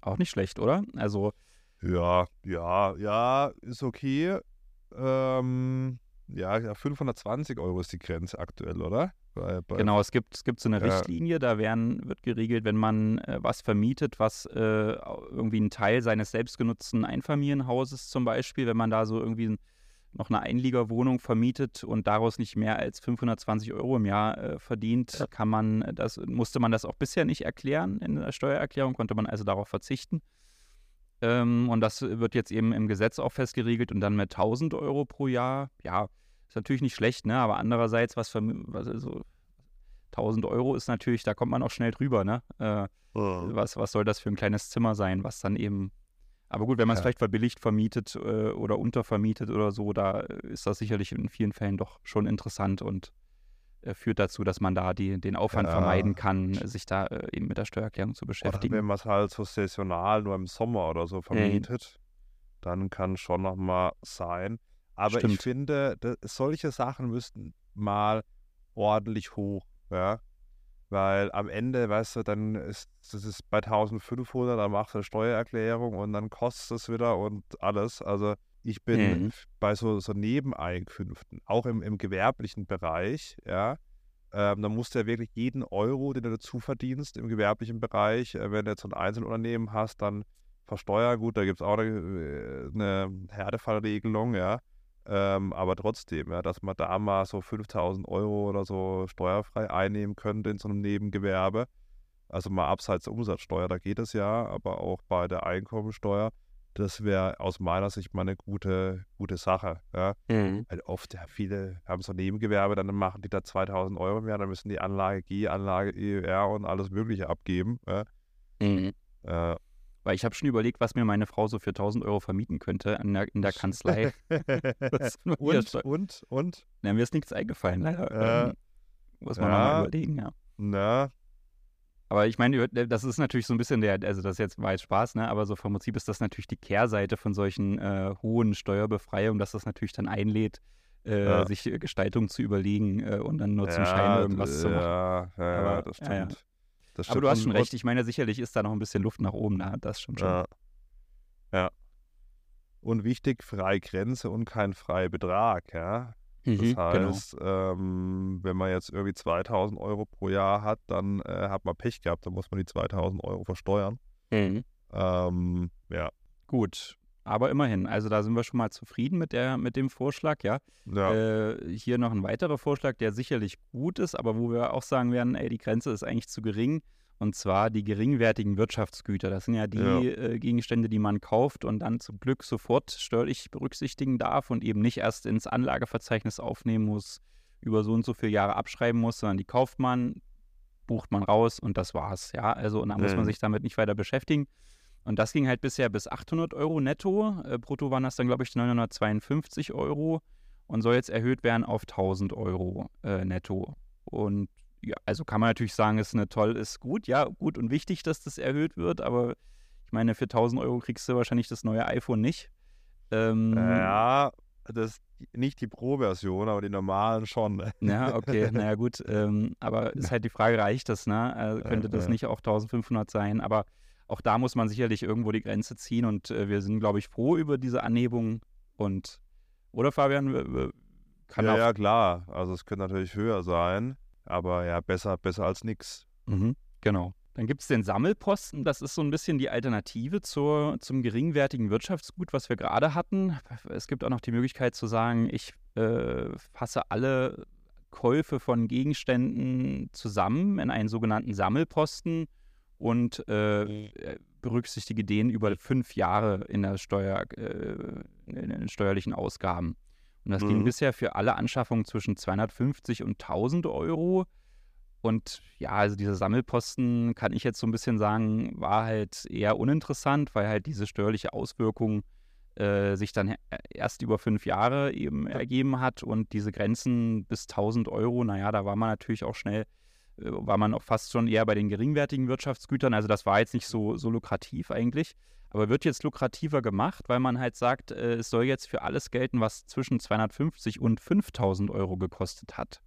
Auch nicht schlecht, oder? Also. Ja, ja, ja, ist okay. Ähm, ja, 520 Euro ist die Grenze aktuell, oder? Bei, bei genau, es gibt, es gibt so eine ja. Richtlinie, da werden, wird geregelt, wenn man äh, was vermietet, was äh, irgendwie ein Teil seines selbstgenutzten Einfamilienhauses zum Beispiel, wenn man da so irgendwie noch eine Einliegerwohnung vermietet und daraus nicht mehr als 520 Euro im Jahr äh, verdient, kann man das, musste man das auch bisher nicht erklären in der Steuererklärung, konnte man also darauf verzichten. Ähm, und das wird jetzt eben im Gesetz auch festgeregelt und dann mit 1000 Euro pro Jahr. Ja, ist natürlich nicht schlecht, ne? aber andererseits, was für was, also 1000 Euro ist natürlich, da kommt man auch schnell drüber. Ne? Äh, oh. was, was soll das für ein kleines Zimmer sein, was dann eben. Aber gut, wenn man es ja. vielleicht verbilligt vermietet äh, oder untervermietet oder so, da ist das sicherlich in vielen Fällen doch schon interessant und äh, führt dazu, dass man da die, den Aufwand ja. vermeiden kann, sich da äh, eben mit der Steuererklärung zu beschäftigen. Oder wenn man es halt so saisonal nur im Sommer oder so vermietet, mhm. dann kann schon nochmal sein. Aber Stimmt. ich finde, das, solche Sachen müssten mal ordentlich hoch, ja. Weil am Ende, weißt du, dann ist das ist bei 1500, dann machst du eine Steuererklärung und dann kostet es wieder und alles. Also ich bin mhm. bei so, so Nebeneinkünften, auch im, im gewerblichen Bereich, ja, ähm, da musst du ja wirklich jeden Euro, den du dazu verdienst im gewerblichen Bereich, äh, wenn du jetzt so ein Einzelunternehmen hast, dann versteuern. Gut, da gibt es auch eine, äh, eine Härtefallregelung, ja. Ähm, aber trotzdem, ja, dass man da mal so 5000 Euro oder so steuerfrei einnehmen könnte in so einem Nebengewerbe. Also mal abseits der Umsatzsteuer, da geht es ja, aber auch bei der Einkommensteuer das wäre aus meiner Sicht mal eine gute, gute Sache. Ja. Mhm. Weil oft, ja, viele haben so Nebengewerbe, dann machen die da 2000 Euro mehr, dann müssen die Anlage G, Anlage EUR und alles Mögliche abgeben. Ja. Mhm. Äh, weil ich habe schon überlegt, was mir meine Frau so für 1000 Euro vermieten könnte in der, in der Kanzlei. <laughs> und, und, und? Na, mir ist nichts eingefallen, leider. Äh, ähm, muss man ja, mal überlegen, ja. Na, aber ich meine, das ist natürlich so ein bisschen der, also das jetzt war jetzt Spaß, ne? Aber so vom Prinzip ist das natürlich die Kehrseite von solchen äh, hohen Steuerbefreiungen, dass das natürlich dann einlädt, äh, ja. sich äh, Gestaltung zu überlegen äh, und dann nur zum ja, Schein irgendwas zu machen. Ja, ja, Aber, das stimmt. Das stimmt. Aber du hast schon recht, ich meine, sicherlich ist da noch ein bisschen Luft nach oben, ne? das stimmt schon. Ja. ja. Und wichtig, freie Grenze und kein freier Betrag, ja. Das mhm, genau. heißt, genau. ähm, wenn man jetzt irgendwie 2000 Euro pro Jahr hat, dann äh, hat man Pech gehabt, dann muss man die 2000 Euro versteuern. Mhm. Ähm, ja. Gut, aber immerhin, also da sind wir schon mal zufrieden mit, der, mit dem Vorschlag, ja. ja. Äh, hier noch ein weiterer Vorschlag, der sicherlich gut ist, aber wo wir auch sagen werden, ey, die Grenze ist eigentlich zu gering. Und zwar die geringwertigen Wirtschaftsgüter. Das sind ja die ja. Äh, Gegenstände, die man kauft und dann zum Glück sofort steuerlich berücksichtigen darf und eben nicht erst ins Anlageverzeichnis aufnehmen muss, über so und so viele Jahre abschreiben muss, sondern die kauft man, bucht man raus und das war's. Ja, also und da muss man sich damit nicht weiter beschäftigen. Und das ging halt bisher bis 800 Euro netto. Äh, brutto waren das dann, glaube ich, 952 Euro und soll jetzt erhöht werden auf 1000 Euro äh, netto. Und ja, also kann man natürlich sagen, ist eine toll, ist gut, ja, gut und wichtig, dass das erhöht wird, aber ich meine, für 1000 Euro kriegst du wahrscheinlich das neue iPhone nicht. Ähm, ja, das nicht die Pro-Version, aber die normalen schon. Ja, okay, naja gut, ähm, aber <laughs> ist halt die Frage, reicht das, ne? Also könnte das nicht auch 1500 sein, aber auch da muss man sicherlich irgendwo die Grenze ziehen und äh, wir sind, glaube ich, froh über diese Anhebung und, oder Fabian, kann ja, auch... Ja, klar, also es könnte natürlich höher sein. Aber ja, besser, besser als nichts. Mhm, genau. Dann gibt es den Sammelposten. Das ist so ein bisschen die Alternative zur, zum geringwertigen Wirtschaftsgut, was wir gerade hatten. Es gibt auch noch die Möglichkeit zu sagen, ich äh, fasse alle Käufe von Gegenständen zusammen in einen sogenannten Sammelposten und äh, berücksichtige den über fünf Jahre in der Steuer, äh, in den steuerlichen Ausgaben. Und das mhm. ging bisher für alle Anschaffungen zwischen 250 und 1000 Euro. Und ja, also diese Sammelposten, kann ich jetzt so ein bisschen sagen, war halt eher uninteressant, weil halt diese steuerliche Auswirkung äh, sich dann erst über fünf Jahre eben ergeben hat. Und diese Grenzen bis 1000 Euro, naja, da war man natürlich auch schnell, äh, war man auch fast schon eher bei den geringwertigen Wirtschaftsgütern. Also das war jetzt nicht so, so lukrativ eigentlich. aber wird jetzt lukrativer gemacht, weil man halt sagt, äh, es soll jetzt für alles gelten, was zwischen 250 und 5000 Euro gekostet hat.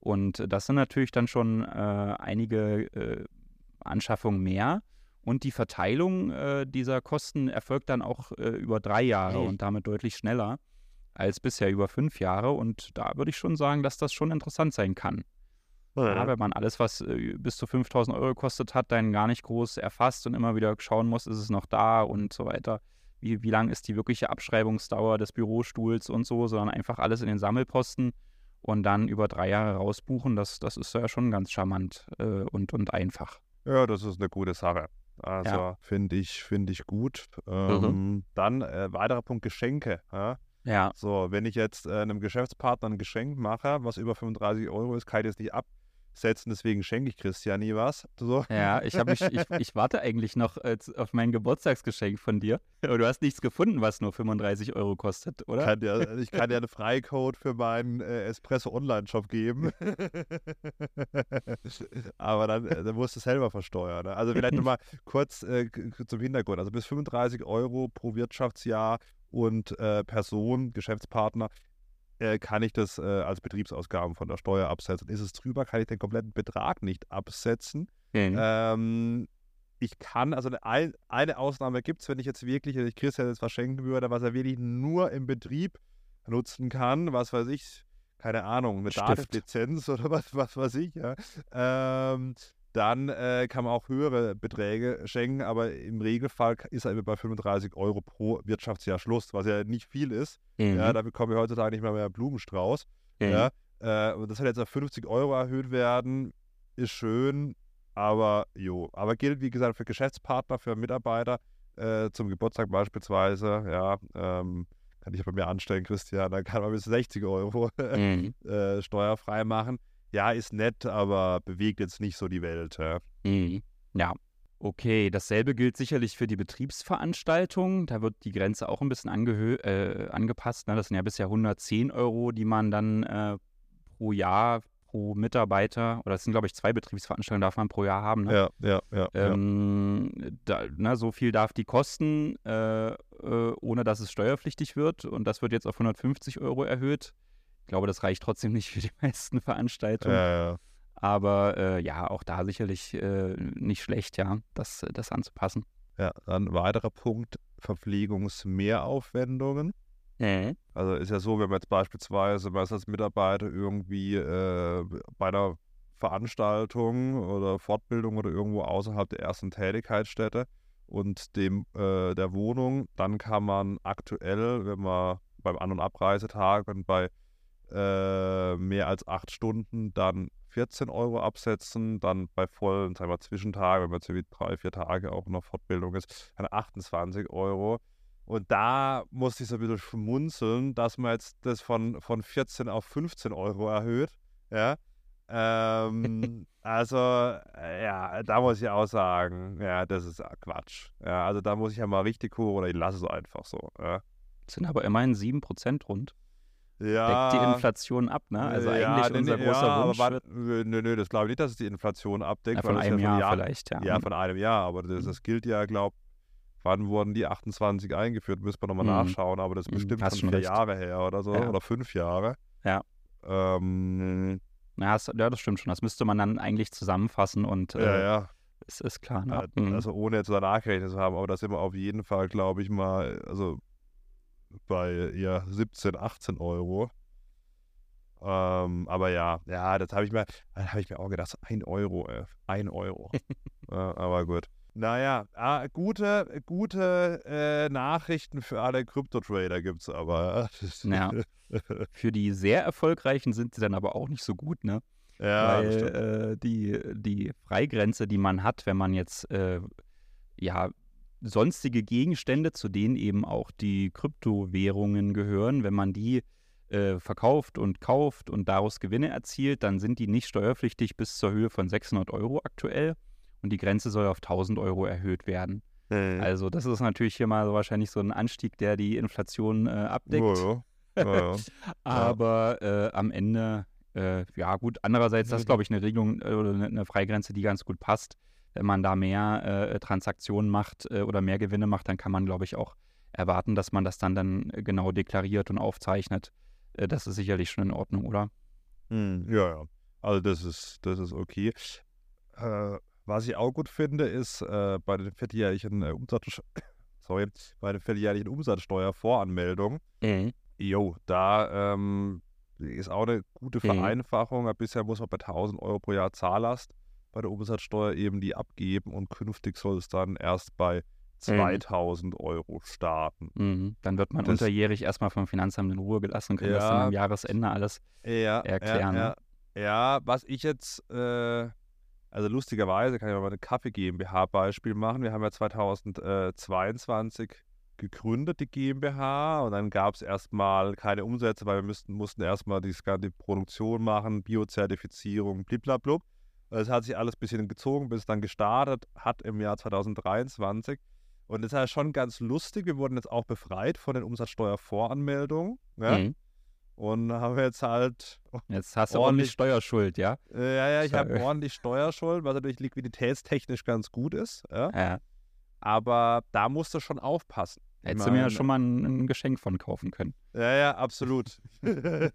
Und das sind natürlich dann schon äh, einige äh, Anschaffungen mehr. Und die Verteilung äh, dieser Kosten erfolgt dann auch äh, über drei Jahre hey. und damit deutlich schneller als bisher über fünf Jahre. Und da würde ich schon sagen, dass das schon interessant sein kann. Ja. Wenn man alles, was äh, bis zu 5000 Euro gekostet hat, dann gar nicht groß erfasst und immer wieder schauen muss, ist es noch da und so weiter. Wie, wie lang ist die wirkliche Abschreibungsdauer des Bürostuhls und so, sondern einfach alles in den Sammelposten und dann über drei Jahre rausbuchen, das, das ist ja schon ganz charmant äh, und, und einfach. Ja, das ist eine gute Sache. Also ja. finde ich, find ich gut. Ähm, mhm. Dann äh, weiterer Punkt Geschenke. Ja? ja. So, wenn ich jetzt äh, einem Geschäftspartner ein Geschenk mache, was über 35 Euro ist, kann ich das nicht ab setzen, deswegen schenke ich Christian nie was. So. Ja, ich, mich, ich, ich warte eigentlich noch äh, auf mein Geburtstagsgeschenk von dir. Aber du hast nichts gefunden, was nur 35 Euro kostet, oder? Kann dir, ich kann dir einen Freicode für meinen äh, Espresso Online-Shop geben. <laughs> Aber dann, äh, dann musst du es selber versteuern. Ne? Also vielleicht nochmal kurz äh, zum Hintergrund. Also bis 35 Euro pro Wirtschaftsjahr und äh, Person, Geschäftspartner äh, kann ich das äh, als Betriebsausgaben von der Steuer absetzen. Ist es drüber, kann ich den kompletten Betrag nicht absetzen. Mhm. Ähm, ich kann, also eine, eine Ausnahme gibt es, wenn ich jetzt wirklich, wenn ich Christian jetzt verschenken würde, was er wirklich nur im Betrieb nutzen kann, was weiß ich, keine Ahnung, eine Datenlizenz <laughs> oder was, was weiß ich, ja. Ähm, dann äh, kann man auch höhere Beträge schenken, aber im Regelfall ist er immer bei 35 Euro pro Wirtschaftsjahr Schluss, was ja nicht viel ist. Mhm. Ja, da bekommen wir heutzutage nicht mal mehr Blumenstrauß. Mhm. Ja, äh, und das soll jetzt auf 50 Euro erhöht werden, ist schön, aber jo. Aber gilt, wie gesagt, für Geschäftspartner, für Mitarbeiter, äh, zum Geburtstag beispielsweise, ja, ähm, kann ich bei mir anstellen, Christian, dann kann man bis 60 Euro <laughs> mhm. äh, steuerfrei machen ja, ist nett, aber bewegt jetzt nicht so die Welt. Ja. Mhm. ja. Okay, dasselbe gilt sicherlich für die Betriebsveranstaltung. Da wird die Grenze auch ein bisschen äh, angepasst. Ne? Das sind ja bisher 110 Euro, die man dann äh, pro Jahr, pro Mitarbeiter, oder das sind, glaube ich, zwei Betriebsveranstaltungen darf man pro Jahr haben. Ne? Ja, ja, ja. Ähm, ja. Da, na, so viel darf die kosten, äh, äh, ohne dass es steuerpflichtig wird. Und das wird jetzt auf 150 Euro erhöht. Ich glaube, das reicht trotzdem nicht für die <laughs> meisten Veranstaltungen. Ja, ja. Aber äh, ja, auch da sicherlich äh, nicht schlecht, ja, das, das anzupassen. Ja, dann weiterer Punkt, Verpflegungsmehraufwendungen. Mhm. Also ist ja so, wenn man jetzt beispielsweise man als Mitarbeiter irgendwie äh, bei einer Veranstaltung oder Fortbildung oder irgendwo außerhalb der ersten Tätigkeitsstätte und dem äh, der Wohnung, dann kann man aktuell, wenn man beim An- und Abreisetag und bei äh, mehr als acht Stunden dann 14 Euro absetzen, dann bei vollen, sagen wir Zwischentagen, wenn man jetzt wie drei, vier Tage auch noch Fortbildung ist, dann 28 Euro. Und da muss ich so ein bisschen schmunzeln, dass man jetzt das von, von 14 auf 15 Euro erhöht. Ja. Ähm, <laughs> also, äh, ja, da muss ich auch sagen, ja, das ist Quatsch. Ja, also da muss ich ja mal richtig hoch oder ich lasse es einfach so. Ja. Das sind aber immerhin 7% rund ja, deckt die Inflation ab, ne? Also ja, eigentlich nee, unser nee, großer ja, Wunsch. Aber, nö, nö, das glaube ich nicht, dass es die Inflation abdeckt. Ja, von einem ja Jahr, Jahr, vielleicht, ja. Ja, von einem Jahr, aber das, mhm. das gilt ja, glaube wann wurden die 28 eingeführt, müssen wir nochmal mhm. nachschauen, aber das ist mhm, bestimmt Hast schon vier recht. Jahre her oder so, ja. oder fünf Jahre. Ja. Ähm, ja, das, ja, das stimmt schon. Das müsste man dann eigentlich zusammenfassen und äh, ja, ja. Es ist klar. Ne? Mhm. Also ohne jetzt danach gerechnet zu haben, aber da sind wir auf jeden Fall, glaube ich mal, also bei eher 17, 18 Euro. Ähm, aber ja, ja, das habe ich mir, habe ich mir auch gedacht, ein Euro, äh, ein Euro. <laughs> ja, aber gut. Naja, ah, gute, gute äh, Nachrichten für alle Krypto-Trader gibt es aber. ja. <laughs> Für die sehr erfolgreichen sind sie dann aber auch nicht so gut, ne? Ja, Weil äh, die, die Freigrenze, die man hat, wenn man jetzt äh, ja sonstige Gegenstände, zu denen eben auch die Kryptowährungen gehören, wenn man die äh, verkauft und kauft und daraus Gewinne erzielt, dann sind die nicht steuerpflichtig bis zur Höhe von 600 Euro aktuell und die Grenze soll auf 1000 Euro erhöht werden. Mhm. Also das ist natürlich hier mal so wahrscheinlich so ein Anstieg, der die Inflation äh, abdeckt. Oh, ja. Oh, ja. <laughs> Aber äh, am Ende, äh, ja gut, andererseits, das ist glaube ich eine Regelung äh, oder eine Freigrenze, die ganz gut passt. Wenn man da mehr äh, Transaktionen macht äh, oder mehr Gewinne macht, dann kann man, glaube ich, auch erwarten, dass man das dann, dann genau deklariert und aufzeichnet. Äh, das ist sicherlich schon in Ordnung, oder? Hm, ja, ja. Also das ist, das ist okay. Äh, was ich auch gut finde, ist äh, bei den vierteljährlichen äh, Umsatz, <coughs> sorry, bei den vierteljährlichen Umsatzsteuervoranmeldungen. Mhm. Jo, da ähm, ist auch eine gute mhm. Vereinfachung. Mhm. Bisher muss man bei 1000 Euro pro Jahr Zahllast bei der Umsatzsteuer eben die abgeben und künftig soll es dann erst bei 2000 mhm. Euro starten. Mhm. Dann wird man das, unterjährig erstmal vom Finanzamt in Ruhe gelassen und kann ja, das dann am Jahresende alles ja, erklären. Ja, ne? ja, was ich jetzt, äh, also lustigerweise kann ich mal eine Kaffee GmbH Beispiel machen. Wir haben ja 2022 gegründet, die GmbH, und dann gab es erstmal keine Umsätze, weil wir müssten, mussten erstmal die, die Produktion machen, Biozertifizierung, bliblablub. Es hat sich alles ein bisschen gezogen, bis es dann gestartet hat im Jahr 2023. Und das ist ja schon ganz lustig. Wir wurden jetzt auch befreit von den Umsatzsteuervoranmeldungen. Ne? Mhm. Und haben wir jetzt halt. <laughs> Jetzt hast du ordentlich Steuerschuld, ja? Äh, ja, ja, ich habe ordentlich Steuerschuld, was natürlich liquiditätstechnisch ganz gut ist. Ja. ja. Aber da musst du schon aufpassen. Hättest du mir ja schon mal ein, ein, Geschenk von kaufen können. Ja, ja, absolut. <laughs> du,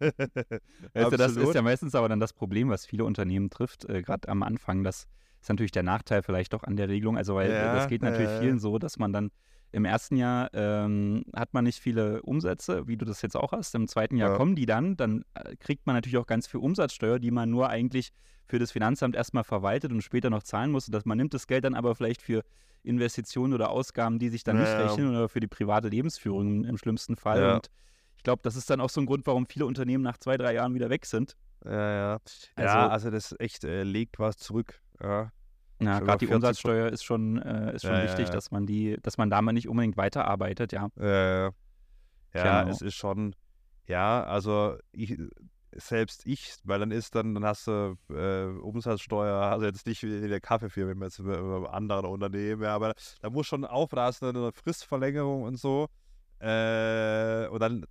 das ist ja meistens aber dann das Problem, was viele Unternehmen trifft, äh, gerade am Anfang. Das ist natürlich der Nachteil vielleicht doch an der Regelung. Also, weil ja, das geht natürlich äh, vielen so, dass man dann im ersten Jahr ähm, hat man nicht viele Umsätze, wie du das jetzt auch hast. Im zweiten Jahr ja. kommen die dann. Dann äh, kriegt man natürlich auch ganz viel Umsatzsteuer, die man nur eigentlich für das Finanzamt erstmal verwaltet und später noch zahlen muss. Dass man nimmt das Geld dann aber vielleicht für Investitionen oder Ausgaben, die sich dann ja, nicht rechnen oder für die private Lebensführung im schlimmsten Fall. Ja. Und ich glaube, das ist dann auch so ein Grund, warum viele Unternehmen nach zwei, drei Jahren wieder weg sind. Ja, ja. Also, ja, also das echt äh, legt was zurück. Ja. Ja, gerade die Umsatzsteuer ist schon, äh, ist schon ja, wichtig, ja, dass man die, dass man damit nicht unbedingt weiterarbeitet, ja. Äh, ja, genau. es ist schon, ja, also ich, selbst ich, weil dann ist dann, dann hast du äh, Umsatzsteuer, also jetzt nicht wie der Kaffeefirma, jetzt über andere Unternehmen, ja, aber da muss schon aufpassen, eine Fristverlängerung und so. Äh, und dann,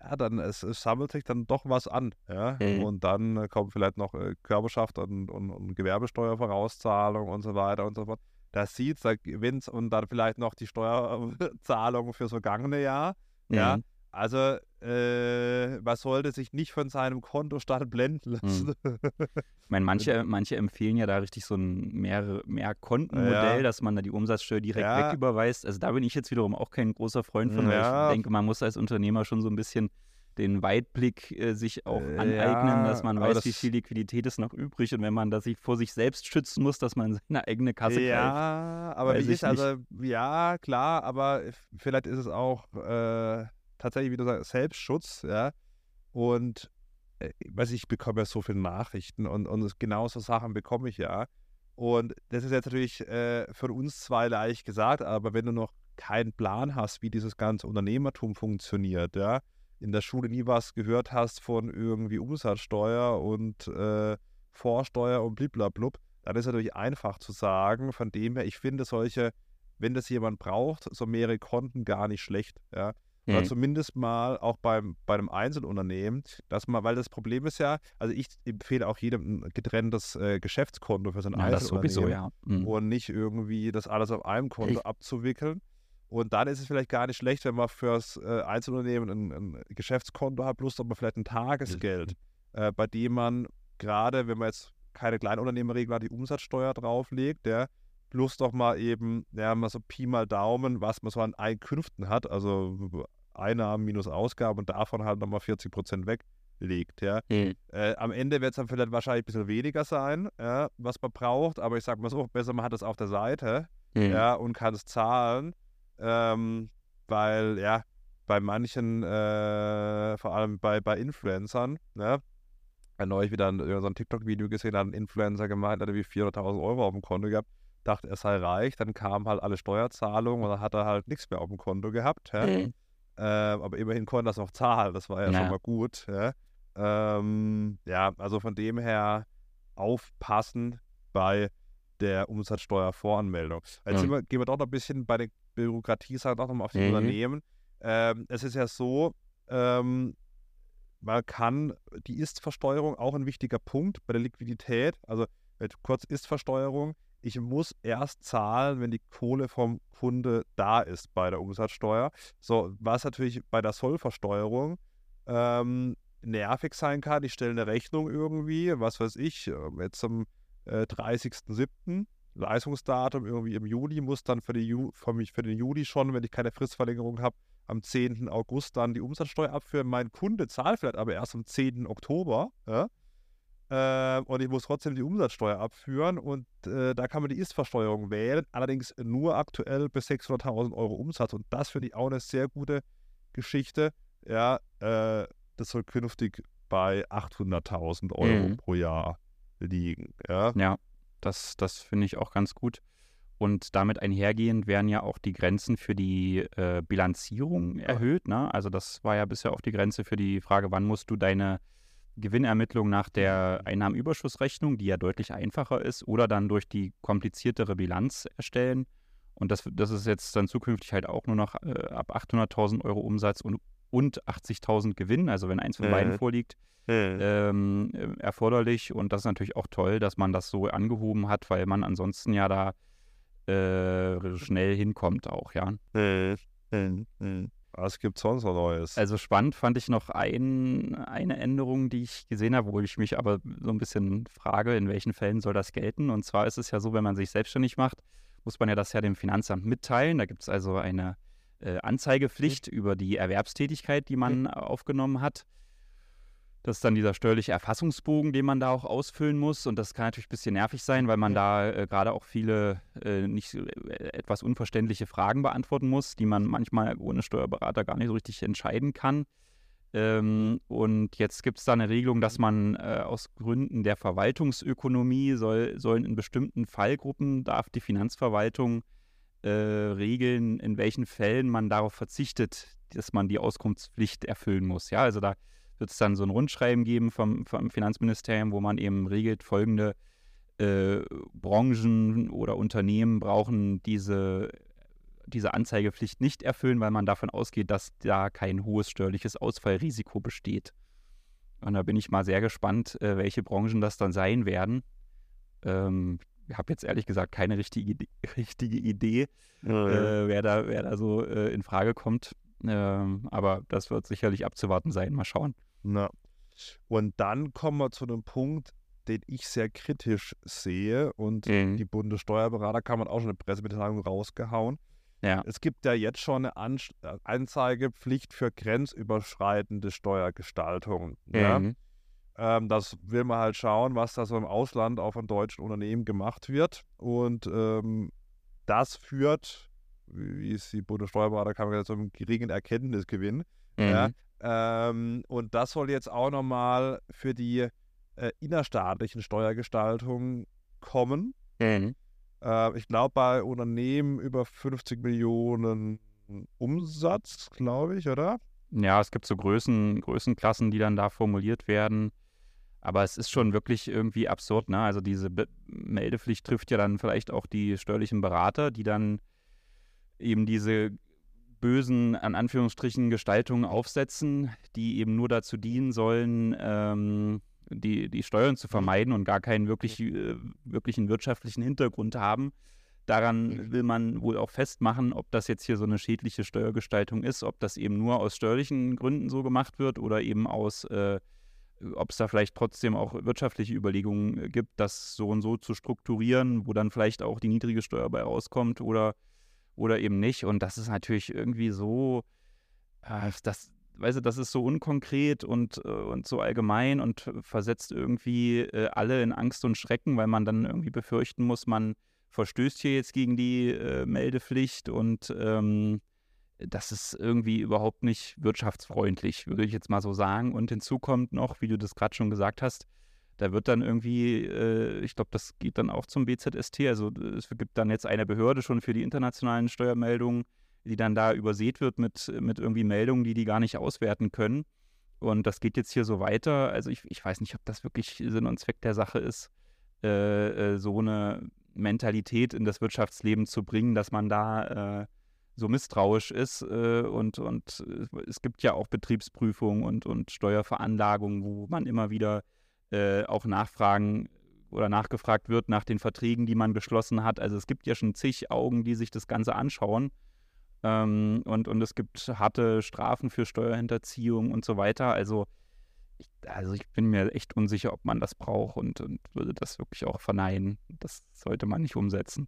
ja, dann es, es, sammelt sich dann doch was an, ja. Mhm. Und dann äh, kommt vielleicht noch äh, Körperschaft und, und, und Gewerbesteuervorauszahlung und so weiter und so fort. Da sieht da gewinnt und dann vielleicht noch die Steuerzahlung fürs vergangene Jahr. Mhm. Also äh, man sollte sich nicht von seinem Kontostand blenden lassen. Hm. Ich meine, <laughs> manche, manche empfehlen ja da richtig so ein mehr, mehr Kontenmodell, ja. dass man da die Umsatzsteuer direkt ja. wegüberweist. Also da bin ich jetzt wiederum auch kein großer Freund von, ja. weil ich denke, man muss als Unternehmer schon so ein bisschen den Weitblick äh, sich auch äh, aneignen, dass man weiß, wie viel Liquidität ist noch übrig und wenn man das sich vor sich selbst schützen muss, dass man <laughs> seine eigene Kasse ja, greift. Ja, aber wie ist also, ja, klar, aber vielleicht ist es auch äh, tatsächlich, wie du sagst, Selbstschutz, ja. Und äh, weiß ich, bekomme ja so viele Nachrichten und, und genau Sachen bekomme ich ja. Und das ist jetzt natürlich äh, für uns zwei leicht gesagt, aber wenn du noch keinen Plan hast, wie dieses ganze Unternehmertum funktioniert, ja, in der Schule nie was gehört hast von irgendwie Umsatzsteuer und äh, Vorsteuer und bliblablub, dann ist natürlich einfach zu sagen, von dem her, ich finde solche, wenn das jemand braucht, so mehrere Konten gar nicht schlecht, ja. Mhm. Oder zumindest mal auch beim, bei einem Einzelunternehmen, dass man, weil das Problem ist ja, also ich empfehle auch jedem ein getrenntes äh, Geschäftskonto für sein ja, Einzelunternehmen. Das sowieso, ja. Mhm. Und nicht irgendwie das alles auf einem Konto ich. abzuwickeln. Und dann ist es vielleicht gar nicht schlecht, wenn man fürs äh, Einzelunternehmen ein, ein, Geschäftskonto hat, plus aber vielleicht ein Tagesgeld, mhm. äh, bei dem man gerade, wenn man jetzt keine Kleinunternehmerregel hat, die Umsatzsteuer drauflegt, der plus doch mal eben, ja, mal so Pi mal Daumen, was man so an Einkünften hat, also Einnahmen minus Ausgaben und davon halt nochmal 40 Prozent weglegt, ja. Mhm. Äh, am Ende wird es dann vielleicht wahrscheinlich ein bisschen weniger sein, ja, was man braucht, aber ich sag mal so, besser man hat es auf der Seite, mhm. ja, und kann es zahlen, ähm, weil, ja, bei manchen, äh, vor allem bei, bei Influencern, ne, neulich wieder ein, so ein TikTok-Video gesehen, hat ein Influencer gemeint, hat er wie 400.000 Euro auf dem Konto gehabt dachte, er sei reich, dann kamen halt alle Steuerzahlungen und dann hat er halt nichts mehr auf dem Konto gehabt. Ja? Mhm. Äh, aber immerhin konnte er das noch zahlen, das war ja, ja. schon mal gut. Ja? Ähm, ja, also von dem her aufpassen bei der Umsatzsteuervoranmeldung. Jetzt mhm. wir, gehen wir doch noch ein bisschen bei der Bürokratie, sagen doch nochmal auf die mhm. Unternehmen. Ähm, es ist ja so, ähm, man kann, die Ist-Versteuerung auch ein wichtiger Punkt bei der Liquidität, also kurz Ist-Versteuerung, ich muss erst zahlen, wenn die Kohle vom Kunde da ist bei der Umsatzsteuer. So, was natürlich bei der Sollversteuerung ähm, nervig sein kann. Ich stelle eine Rechnung irgendwie, was weiß ich, ähm, jetzt am äh, 30.07. Leistungsdatum irgendwie im Juli, muss dann für, die Ju für, mich, für den Juli schon, wenn ich keine Fristverlängerung habe, am 10. August dann die Umsatzsteuer abführen. Mein Kunde zahlt vielleicht aber erst am 10. Oktober. Ja? Äh, und ich muss trotzdem die Umsatzsteuer abführen. Und äh, da kann man die Ist-Versteuerung wählen. Allerdings nur aktuell bis 600.000 Euro Umsatz. Und das finde ich auch eine sehr gute Geschichte. Ja, äh, das soll künftig bei 800.000 Euro mhm. pro Jahr liegen. Ja, ja das, das finde ich auch ganz gut. Und damit einhergehend werden ja auch die Grenzen für die äh, Bilanzierung erhöht. Ne? Also das war ja bisher auch die Grenze für die Frage, wann musst du deine Gewinnermittlung nach der Einnahmenüberschussrechnung, die ja deutlich einfacher ist, oder dann durch die kompliziertere Bilanz erstellen. Und das, das ist jetzt dann zukünftig halt auch nur noch äh, ab 800.000 Euro Umsatz und, und 80.000 Gewinn, also wenn eins von mhm. beiden vorliegt, mhm. ähm, äh, erforderlich. Und das ist natürlich auch toll, dass man das so angehoben hat, weil man ansonsten ja da äh, schnell hinkommt auch, ja. Was gibt es sonst noch Neues? Also spannend fand ich noch ein, eine Änderung, die ich gesehen habe, wo ich mich aber so ein bisschen frage, in welchen Fällen soll das gelten? Und zwar ist es ja so, wenn man sich selbstständig macht, muss man ja das ja dem Finanzamt mitteilen. Da gibt es also eine äh, Anzeigepflicht mhm. über die Erwerbstätigkeit, die man mhm. aufgenommen hat. Das ist dann dieser steuerliche Erfassungsbogen, den man da auch ausfüllen muss. Und das kann natürlich ein bisschen nervig sein, weil man da äh, gerade auch viele äh, nicht äh, etwas unverständliche Fragen beantworten muss, die man manchmal ohne Steuerberater gar nicht so richtig entscheiden kann. Ähm, und jetzt gibt es da eine Regelung, dass man äh, aus Gründen der Verwaltungsökonomie soll, sollen in bestimmten Fallgruppen darf die Finanzverwaltung äh, regeln, in welchen Fällen man darauf verzichtet, dass man die Auskunftspflicht erfüllen muss. Ja, also da wird es dann so ein Rundschreiben geben vom, vom Finanzministerium, wo man eben regelt, folgende äh, Branchen oder Unternehmen brauchen diese, diese Anzeigepflicht nicht erfüllen, weil man davon ausgeht, dass da kein hohes steuerliches Ausfallrisiko besteht. Und da bin ich mal sehr gespannt, äh, welche Branchen das dann sein werden. Ähm, ich habe jetzt ehrlich gesagt keine richtige, <laughs> richtige Idee, ja, ja. Äh, wer, da, wer da so äh, in Frage kommt. Ähm, aber das wird sicherlich abzuwarten sein. Mal schauen. Na. Und dann kommen wir zu einem Punkt, den ich sehr kritisch sehe. Und mhm. die Bundessteuerberaterkammer hat auch schon eine Pressemitteilung rausgehauen. Ja. Es gibt ja jetzt schon eine An äh, Anzeigepflicht für grenzüberschreitende Steuergestaltung. Ne? Mhm. Ja? Ähm, das will man halt schauen, was da so im Ausland auch von deutschen Unternehmen gemacht wird. Und ähm, das führt, wie es die Bundessteuerberaterkammer zu einem geringen Erkenntnisgewinn. Mhm. Ja? Ähm, und das soll jetzt auch nochmal für die äh, innerstaatlichen Steuergestaltungen kommen. Mhm. Äh, ich glaube, bei Unternehmen über 50 Millionen Umsatz, glaube ich, oder? Ja, es gibt so Größen, Größenklassen, die dann da formuliert werden. Aber es ist schon wirklich irgendwie absurd, ne? Also diese Be Meldepflicht trifft ja dann vielleicht auch die steuerlichen Berater, die dann eben diese bösen, an Anführungsstrichen, Gestaltungen aufsetzen, die eben nur dazu dienen sollen, ähm, die, die Steuern zu vermeiden und gar keinen wirklich, äh, wirklichen wirtschaftlichen Hintergrund haben. Daran will man wohl auch festmachen, ob das jetzt hier so eine schädliche Steuergestaltung ist, ob das eben nur aus steuerlichen Gründen so gemacht wird oder eben aus, äh, ob es da vielleicht trotzdem auch wirtschaftliche Überlegungen gibt, das so und so zu strukturieren, wo dann vielleicht auch die niedrige Steuer bei rauskommt oder oder eben nicht. Und das ist natürlich irgendwie so, äh, das, weißt du, das ist so unkonkret und, äh, und so allgemein und versetzt irgendwie äh, alle in Angst und Schrecken, weil man dann irgendwie befürchten muss, man verstößt hier jetzt gegen die äh, Meldepflicht und ähm, das ist irgendwie überhaupt nicht wirtschaftsfreundlich, würde ich jetzt mal so sagen. Und hinzu kommt noch, wie du das gerade schon gesagt hast, da wird dann irgendwie, äh, ich glaube, das geht dann auch zum BZST. Also es gibt dann jetzt eine Behörde schon für die internationalen Steuermeldungen, die dann da übersät wird mit, mit irgendwie Meldungen, die die gar nicht auswerten können. Und das geht jetzt hier so weiter. Also ich, ich weiß nicht, ob das wirklich Sinn und Zweck der Sache ist, äh, äh, so eine Mentalität in das Wirtschaftsleben zu bringen, dass man da äh, so misstrauisch ist. Äh, und, und es gibt ja auch Betriebsprüfungen und, und Steuerveranlagungen, wo man immer wieder äh, auch nachfragen oder nachgefragt wird nach den Verträgen, die man geschlossen hat. Also es gibt ja schon zig Augen, die sich das Ganze anschauen. Ähm, und, und es gibt harte Strafen für Steuerhinterziehung und so weiter. Also ich, also ich bin mir echt unsicher, ob man das braucht und, und würde das wirklich auch verneinen. Das sollte man nicht umsetzen.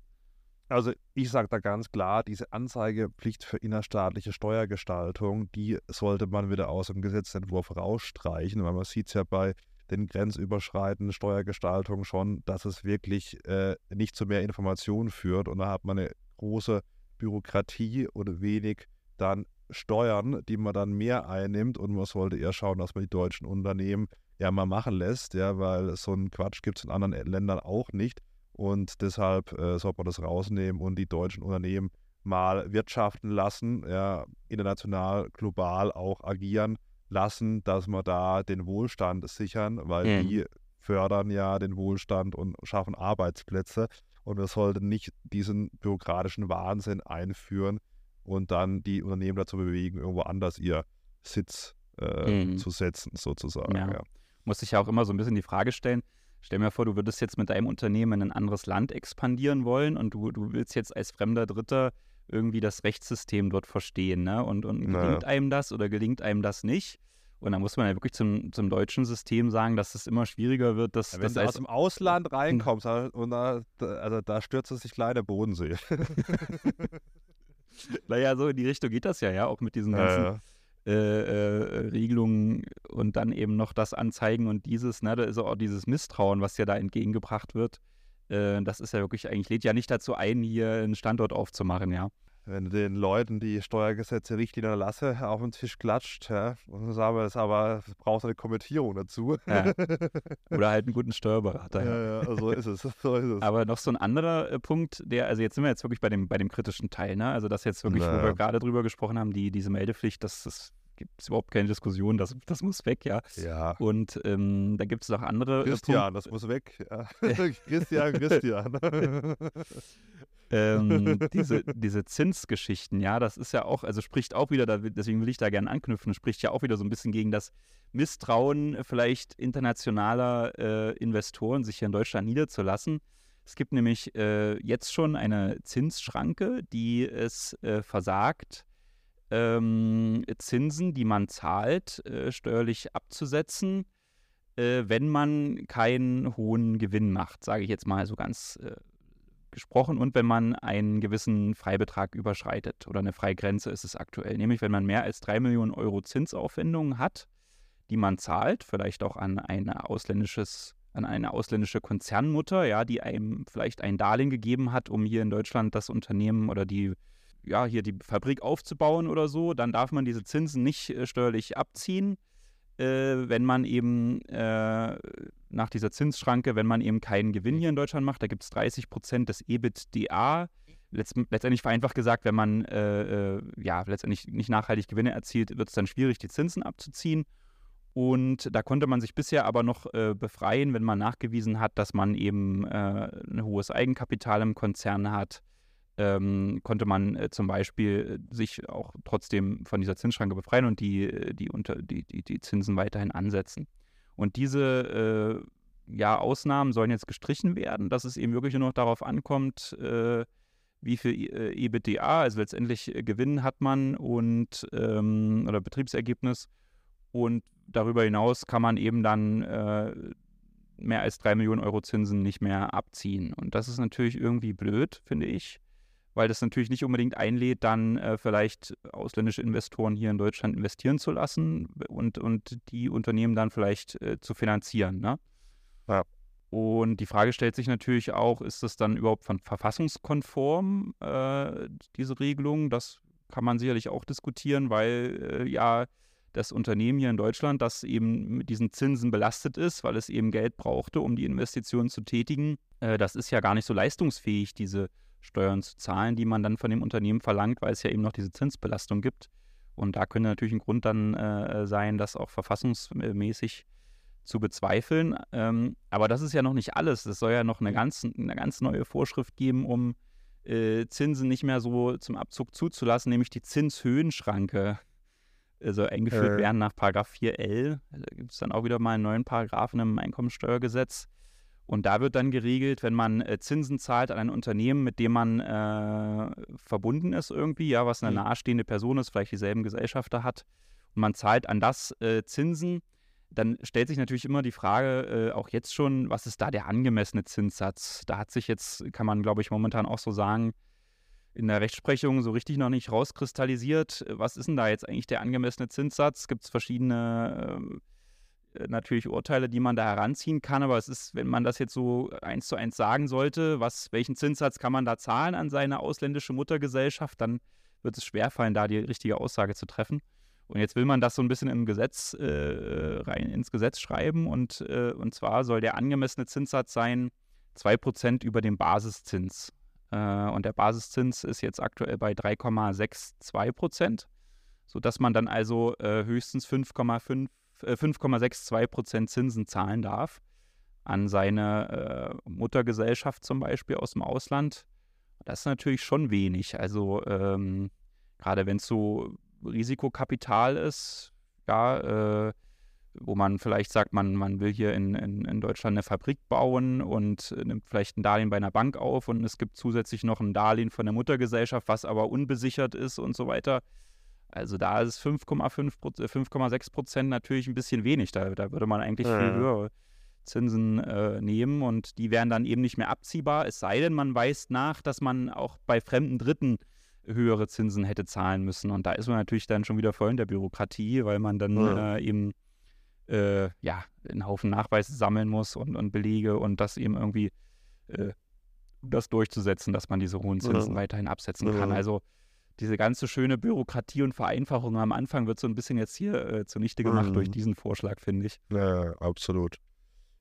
Also ich sage da ganz klar, diese Anzeigepflicht für innerstaatliche Steuergestaltung, die sollte man wieder aus dem Gesetzentwurf rausstreichen, weil man sieht es ja bei den grenzüberschreitenden Steuergestaltungen schon, dass es wirklich äh, nicht zu mehr Informationen führt. Und da hat man eine große Bürokratie und wenig dann Steuern, die man dann mehr einnimmt. Und man sollte eher schauen, dass man die deutschen Unternehmen ja mal machen lässt, ja, weil so einen Quatsch gibt es in anderen Ländern auch nicht. Und deshalb äh, sollte man das rausnehmen und die deutschen Unternehmen mal wirtschaften lassen, ja, international, global auch agieren lassen, dass wir da den Wohlstand sichern, weil mhm. die fördern ja den Wohlstand und schaffen Arbeitsplätze. Und wir sollten nicht diesen bürokratischen Wahnsinn einführen und dann die Unternehmen dazu bewegen, irgendwo anders ihr Sitz äh, mhm. zu setzen, sozusagen. Ja. Ja. Muss sich ja auch immer so ein bisschen die Frage stellen, stell mir vor, du würdest jetzt mit deinem Unternehmen in ein anderes Land expandieren wollen und du, du willst jetzt als fremder Dritter irgendwie das Rechtssystem dort verstehen. Ne? Und, und gelingt naja. einem das oder gelingt einem das nicht? Und da muss man ja wirklich zum, zum deutschen System sagen, dass es immer schwieriger wird. Dass, ja, wenn du aus dem Ausland reinkommst, und da, also da stürzt es sich kleine Bodensee. <laughs> <laughs> naja, so in die Richtung geht das ja, ja, auch mit diesen ganzen ja, ja. Äh, äh, Regelungen und dann eben noch das Anzeigen und dieses, ne, da ist auch dieses Misstrauen, was ja da entgegengebracht wird. Äh, das ist ja wirklich eigentlich, lädt ja nicht dazu ein, hier einen Standort aufzumachen, ja wenn du den Leuten die Steuergesetze Richtlinien Lasse auf den Tisch klatscht, ja, und sagen wir es aber, brauchst du eine Kommentierung dazu. Ja. <laughs> Oder halt einen guten Steuerberater. Ja, ja, so ist es. <laughs> So ist es. Aber noch so ein anderer äh, Punkt, der, also jetzt sind wir jetzt wirklich bei dem, bei dem kritischen Teil, ne? Also das jetzt wirklich, naja. wo wir gerade drüber gesprochen haben, die, diese Meldepflicht, das, das gibt es überhaupt keine Diskussion, das, das muss weg, ja. Ja. Und ähm, da gibt es noch andere. Äh, Christian, das muss weg. Ja. <laughs> <laughs> Christian, Christian. <laughs> ähm, diese, diese Zinsgeschichten, ja, das ist ja auch, also spricht auch wieder, deswegen will ich da gerne anknüpfen, spricht ja auch wieder so ein bisschen gegen das Misstrauen vielleicht internationaler äh, Investoren, sich hier in Deutschland niederzulassen. Es gibt nämlich äh, jetzt schon eine Zinsschranke, die es äh, versagt, ähm, Zinsen, die man zahlt, äh, steuerlich abzusetzen, äh, wenn man keinen hohen Gewinn macht, sage ich jetzt mal so ganz äh, gesprochen. Und wenn man einen gewissen Freibetrag überschreitet oder eine Freigrenze ist es aktuell, nämlich wenn man mehr als drei Millionen Euro Zinsaufwendungen hat, die man zahlt, vielleicht auch an eine ausländisches an eine ausländische Konzernmutter, ja, die einem vielleicht ein Darlehen gegeben hat, um hier in Deutschland das Unternehmen oder die ja, hier die Fabrik aufzubauen oder so, dann darf man diese Zinsen nicht äh, steuerlich abziehen äh, wenn man eben äh, nach dieser Zinsschranke, wenn man eben keinen Gewinn hier in Deutschland macht, da gibt es 30 Prozent des EBITDA. Letzt, letztendlich vereinfacht gesagt, wenn man äh, äh, ja letztendlich nicht nachhaltig Gewinne erzielt, wird es dann schwierig, die Zinsen abzuziehen. Und da konnte man sich bisher aber noch äh, befreien, wenn man nachgewiesen hat, dass man eben ein hohes Eigenkapital im Konzern hat, ähm, konnte man äh, zum Beispiel äh, sich auch trotzdem von dieser Zinsschranke befreien und die, äh, die, unter, die, die, die Zinsen weiterhin ansetzen. Und diese äh, ja, Ausnahmen sollen jetzt gestrichen werden, dass es eben wirklich nur noch darauf ankommt, äh, wie viel äh, EBITDA, also letztendlich Gewinn hat man und ähm, oder Betriebsergebnis. Und darüber hinaus kann man eben dann mehr als drei Millionen Euro Zinsen nicht mehr abziehen. Und das ist natürlich irgendwie blöd, finde ich weil das natürlich nicht unbedingt einlädt, dann äh, vielleicht ausländische Investoren hier in Deutschland investieren zu lassen und, und die Unternehmen dann vielleicht äh, zu finanzieren. Ne? Ja. Und die Frage stellt sich natürlich auch, ist das dann überhaupt von verfassungskonform, äh, diese Regelung? Das kann man sicherlich auch diskutieren, weil äh, ja das Unternehmen hier in Deutschland, das eben mit diesen Zinsen belastet ist, weil es eben Geld brauchte, um die Investitionen zu tätigen, äh, das ist ja gar nicht so leistungsfähig, diese Steuern zu zahlen, die man dann von dem Unternehmen verlangt, weil es ja eben noch diese Zinsbelastung gibt. Und da könnte natürlich ein Grund dann äh, sein, das auch verfassungsmäßig zu bezweifeln. Ähm, aber das ist ja noch nicht alles. Es soll ja noch eine ganz, eine ganz neue Vorschrift geben, um äh, Zinsen nicht mehr so zum Abzug zuzulassen, nämlich die Zinshöhenschranke. Also eingeführt äh. werden nach Paragraph 4l. Da gibt es dann auch wieder mal einen neuen Paragraphen im Einkommensteuergesetz. Und da wird dann geregelt, wenn man äh, Zinsen zahlt an ein Unternehmen, mit dem man äh, verbunden ist irgendwie, ja, was eine mhm. nahestehende Person ist, vielleicht dieselben Gesellschafter hat, und man zahlt an das äh, Zinsen, dann stellt sich natürlich immer die Frage, äh, auch jetzt schon, was ist da der angemessene Zinssatz? Da hat sich jetzt, kann man glaube ich momentan auch so sagen, in der Rechtsprechung so richtig noch nicht rauskristallisiert. Was ist denn da jetzt eigentlich der angemessene Zinssatz? Gibt es verschiedene ähm, äh, natürlich Urteile, die man da heranziehen kann, aber es ist, wenn man das jetzt so eins zu eins sagen sollte, was, welchen Zinssatz kann man da zahlen an seine ausländische Muttergesellschaft, dann wird es schwerfallen, da die richtige Aussage zu treffen. Und jetzt will man das so ein bisschen im Gesetz äh, rein ins Gesetz schreiben und, äh, und zwar soll der angemessene Zinssatz sein 2% über dem Basiszins. Äh, und der Basiszins ist jetzt aktuell bei 3,62% sodass man dann also äh, höchstens 5,5 5,62 Prozent Zinsen zahlen darf an seine äh, Muttergesellschaft zum Beispiel aus dem Ausland. Das ist natürlich schon wenig. Also ähm, gerade wenn es so Risikokapital ist, ja, äh, wo man vielleicht sagt, man, man will hier in, in, in Deutschland eine Fabrik bauen und nimmt vielleicht ein Darlehen bei einer Bank auf und es gibt zusätzlich noch ein Darlehen von der Muttergesellschaft, was aber unbesichert ist und so weiter also da ist 5,5 5,6 äh, Prozent natürlich ein bisschen wenig. Da, da würde man eigentlich ja. viel höhere Zinsen äh, nehmen und die wären dann eben nicht mehr abziehbar. Es sei denn, man weist nach, dass man auch bei fremden Dritten höhere Zinsen hätte zahlen müssen. Und da ist man natürlich dann schon wieder voll in der Bürokratie, weil man dann ja. äh, eben äh, ja, einen Haufen Nachweise sammeln muss und, und Belege und das eben irgendwie äh, das durchzusetzen, dass man diese hohen Zinsen ja. weiterhin absetzen kann. Also diese ganze schöne Bürokratie und Vereinfachung am Anfang wird so ein bisschen jetzt hier äh, zunichte gemacht mhm. durch diesen Vorschlag, finde ich. Ja, absolut.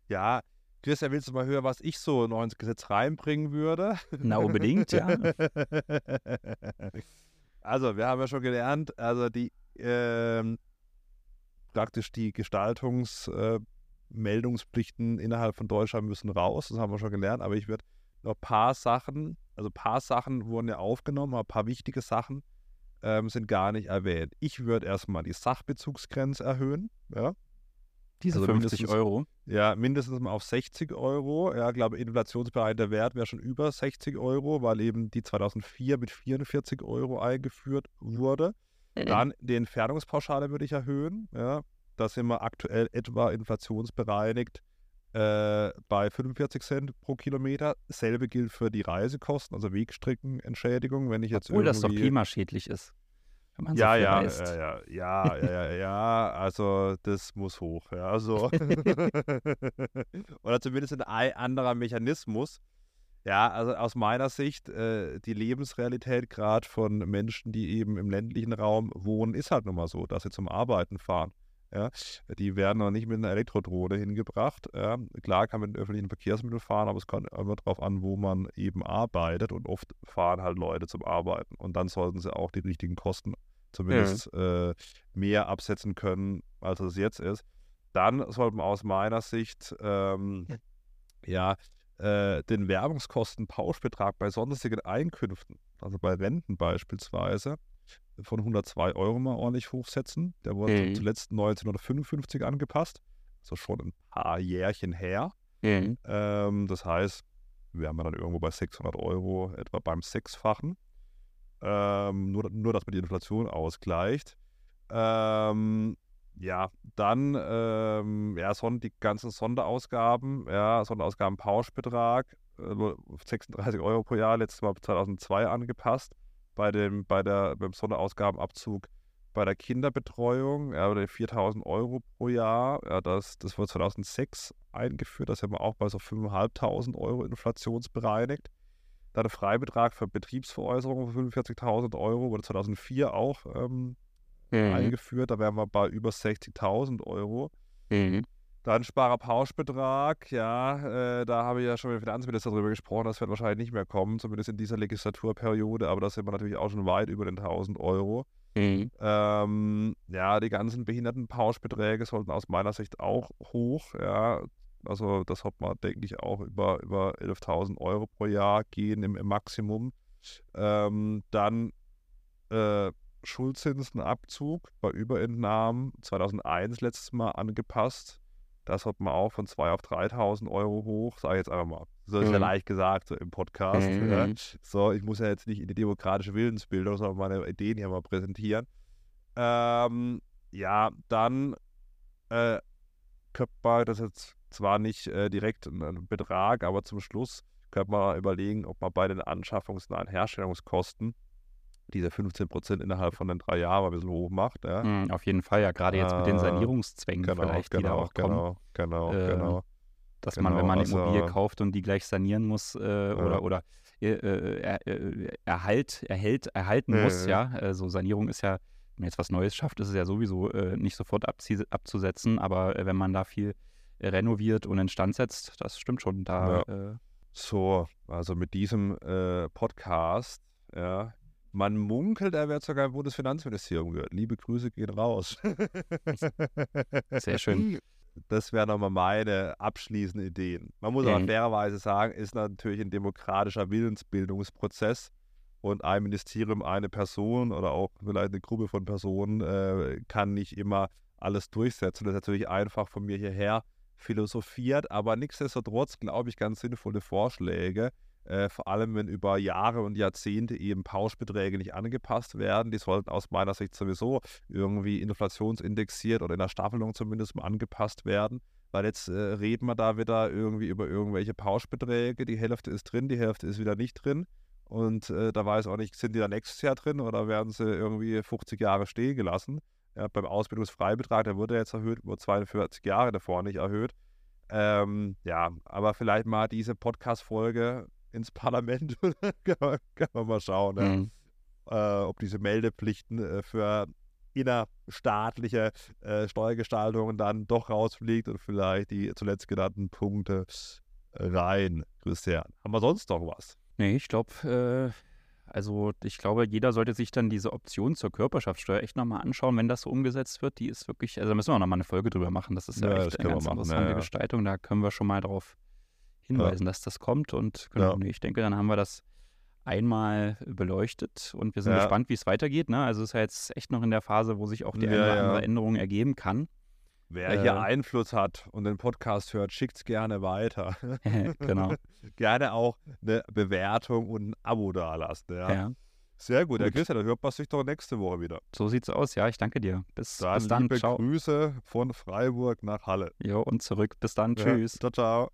Ja, Christian, willst du mal hören, was ich so noch ins Gesetz reinbringen würde? Na, unbedingt, ja. <laughs> Also, wir haben ja schon gelernt, also die ähm, praktisch die Gestaltungsmeldungspflichten äh, innerhalb von Deutschland müssen raus, das haben wir schon gelernt, aber ich würde noch ein paar Sachen also ein paar Sachen wurden ja aufgenommen, aber ein paar wichtige Sachen ähm, sind gar nicht erwähnt. Ich würde erstmal die Sachbezugsgrenze erhöhen. Ja. Diese also 50 Euro? Ja, mindestens mal auf 60 Euro. Ja, ich glaube, inflationsbereiter Wert wäre schon über 60 Euro, weil eben die 2004 mit 44 Euro eingeführt wurde. Mhm. Dann die Entfernungspauschale würde ich erhöhen. Ja, da sind wir aktuell etwa inflationsbereinigt äh, bei 45 Cent pro Kilometer. Selbe gilt für die Reisekosten, also Wegstreckenentschädigung. Wenn ich jetzt Obwohl das doch klimaschädlich ist. Ja, so ja, ja, ja, ja, ja, ja, also das muss hoch. Ja, also. <laughs> Oder zumindest ein anderer Mechanismus. Ja, also aus meiner Sicht, äh, die Lebensrealität gerade von Menschen, die eben im ländlichen Raum wohnen, ist halt nun mal so, dass sie zum Arbeiten fahren. Ja, die werden noch nicht mit einer Elektrodrohne hingebracht. Ja, klar kann man mit öffentlichen Verkehrsmitteln fahren, aber es kommt immer darauf an, wo man eben arbeitet und oft fahren halt Leute zum Arbeiten und dann sollten sie auch die richtigen Kosten zumindest ja. äh, mehr absetzen können, als es jetzt ist. Dann sollte man aus meiner Sicht ähm, ja äh, den Werbungskostenpauschbetrag bei sonstigen Einkünften, also bei Renten beispielsweise, von 102 Euro mal ordentlich hochsetzen. Der wurde mhm. zuletzt 1955 angepasst. Also schon ein paar Jährchen her. Mhm. Ähm, das heißt, wir haben dann irgendwo bei 600 Euro etwa beim Sechsfachen. Ähm, nur, nur, dass man die Inflation ausgleicht. Ähm, ja, dann ähm, ja, son die ganzen Sonderausgaben, ja, Sonderausgaben Pauschbetrag, äh, 36 Euro pro Jahr, letztes Mal 2002 angepasst bei dem, bei der, beim Sonderausgabenabzug bei der Kinderbetreuung, ja, oder 4000 Euro pro Jahr, ja, das, das wurde 2006 eingeführt, das haben wir auch bei so 5.500 Euro inflationsbereinigt. Dann der Freibetrag für Betriebsveräußerung von 45.000 Euro wurde 2004 auch ähm, mhm. eingeführt, da wären wir bei über 60.000 Euro. Mhm. Dann Sparerpauschbetrag, ja, äh, da habe ich ja schon mit dem Finanzminister darüber gesprochen, das wird wahrscheinlich nicht mehr kommen, zumindest in dieser Legislaturperiode, aber da sind wir natürlich auch schon weit über den 1000 Euro. Mhm. Ähm, ja, die ganzen Behindertenpauschbeträge sollten aus meiner Sicht auch hoch, ja. Also das hat man, denke ich, auch über, über 11.000 Euro pro Jahr gehen im, im Maximum. Ähm, dann äh, Schuldzinsenabzug bei Überentnahmen 2001 letztes Mal angepasst Das hat man auch von 2.000 auf 3.000 Euro hoch, sage ich jetzt einfach mal. So ist ja Mhm. leicht gesagt, so im Podcast. Mhm. Ja. So, ich muss ja jetzt nicht in die demokratische Willensbildung, sondern meine Ideen hier mal präsentieren. Ähm, ja, dann äh, könnte man das jetzt zwar nicht äh, direkt ein, ein Betrag, aber zum Schluss könnte man überlegen, ob man bei den anschaffungsnahen Herstellungskosten diese 15% innerhalb von den drei Jahren ein bisschen hoch macht. Ja. Mhm, auf jeden Fall, ja, gerade jetzt mit den Äh, Sanierungszwängen Genau, vielleicht, die da genau, auch kommen. genau, genau, Äh, genau. dass man, wenn Genau, man eine Immobilie also- kauft und die gleich sanieren muss äh, oder, oder äh, äh, äh, erhalt, erhält, erhalten muss, ja. Also Sanierung ist ja, wenn man jetzt was Neues schafft, ist es ja sowieso äh, nicht sofort abzusetzen, aber wenn man da viel renoviert und instand setzt, das stimmt schon. Da äh, So, also mit diesem Podcast, ja, man munkelt, er wird sogar im Bundesfinanzministerium gehört. Liebe Grüße gehen raus. Sehr schön. Das wären nochmal meine abschließenden Ideen. Man muss aber Mhm. fairerweise sagen, ist natürlich ein demokratischer Willensbildungsprozess und ein Ministerium, eine Person oder auch vielleicht eine Gruppe von Personen äh, kann nicht immer alles durchsetzen. Das ist natürlich einfach von mir hierher philosophiert, aber nichtsdestotrotz glaube ich ganz sinnvolle Vorschläge, äh, vor allem wenn über Jahre und Jahrzehnte eben Pauschbeträge nicht angepasst werden. Die sollten aus meiner Sicht sowieso irgendwie inflationsindexiert oder in der Staffelung zumindest mal angepasst werden. Weil jetzt äh, reden wir da wieder irgendwie über irgendwelche Pauschbeträge. Die Hälfte ist drin, die Hälfte ist wieder nicht drin. Und äh, da weiß auch nicht, sind die da nächstes Jahr drin oder werden sie irgendwie 50 Jahre stehen gelassen? Ja, beim Ausbildungsfreibetrag, der wurde jetzt erhöht, wurde 42 Jahre davor nicht erhöht. Ähm, ja, aber vielleicht mal diese Podcast-Folge ins Parlament, kann, man, kann man mal schauen, ja, Mhm. äh, ob diese Meldepflichten äh, für innerstaatliche äh, Steuergestaltungen dann doch rausfliegt und vielleicht die zuletzt genannten Punkte rein. Christian, haben wir sonst noch was? Nee, ich glaube, äh, also ich glaube, jeder sollte sich dann diese Option zur Körperschaftssteuer echt nochmal anschauen, wenn das so umgesetzt wird. Die ist wirklich, also da müssen wir nochmal eine Folge drüber machen. Das ist ja, Ja, echt eine ganz machen, ja, interessante ja. Gestaltung. Da können wir schon mal darauf hinweisen, dass das kommt. Und genau, Ja. nee, ich denke, dann haben wir das einmal beleuchtet und wir sind Ja. gespannt, wie es weitergeht. Ne? Also es ist ja jetzt echt noch in der Phase, wo sich auch die eine Ja, oder ja. andere Änderung ergeben kann. Wer Äh, hier Einfluss hat und den Podcast hört, schickt es gerne weiter. <laughs> genau. <laughs> gerne auch eine Bewertung und ein Abo dalassen. Ja. Ja. Sehr gut, Herr Gut. Christian, dann hört man sich doch nächste Woche wieder. So sieht's aus. Ja, ich danke dir. Bis Dann, bis dann. liebe Ciao. Grüße von Freiburg nach Halle. Jo, und zurück. Bis dann. Ja, Tschüss. Ciao, ciao.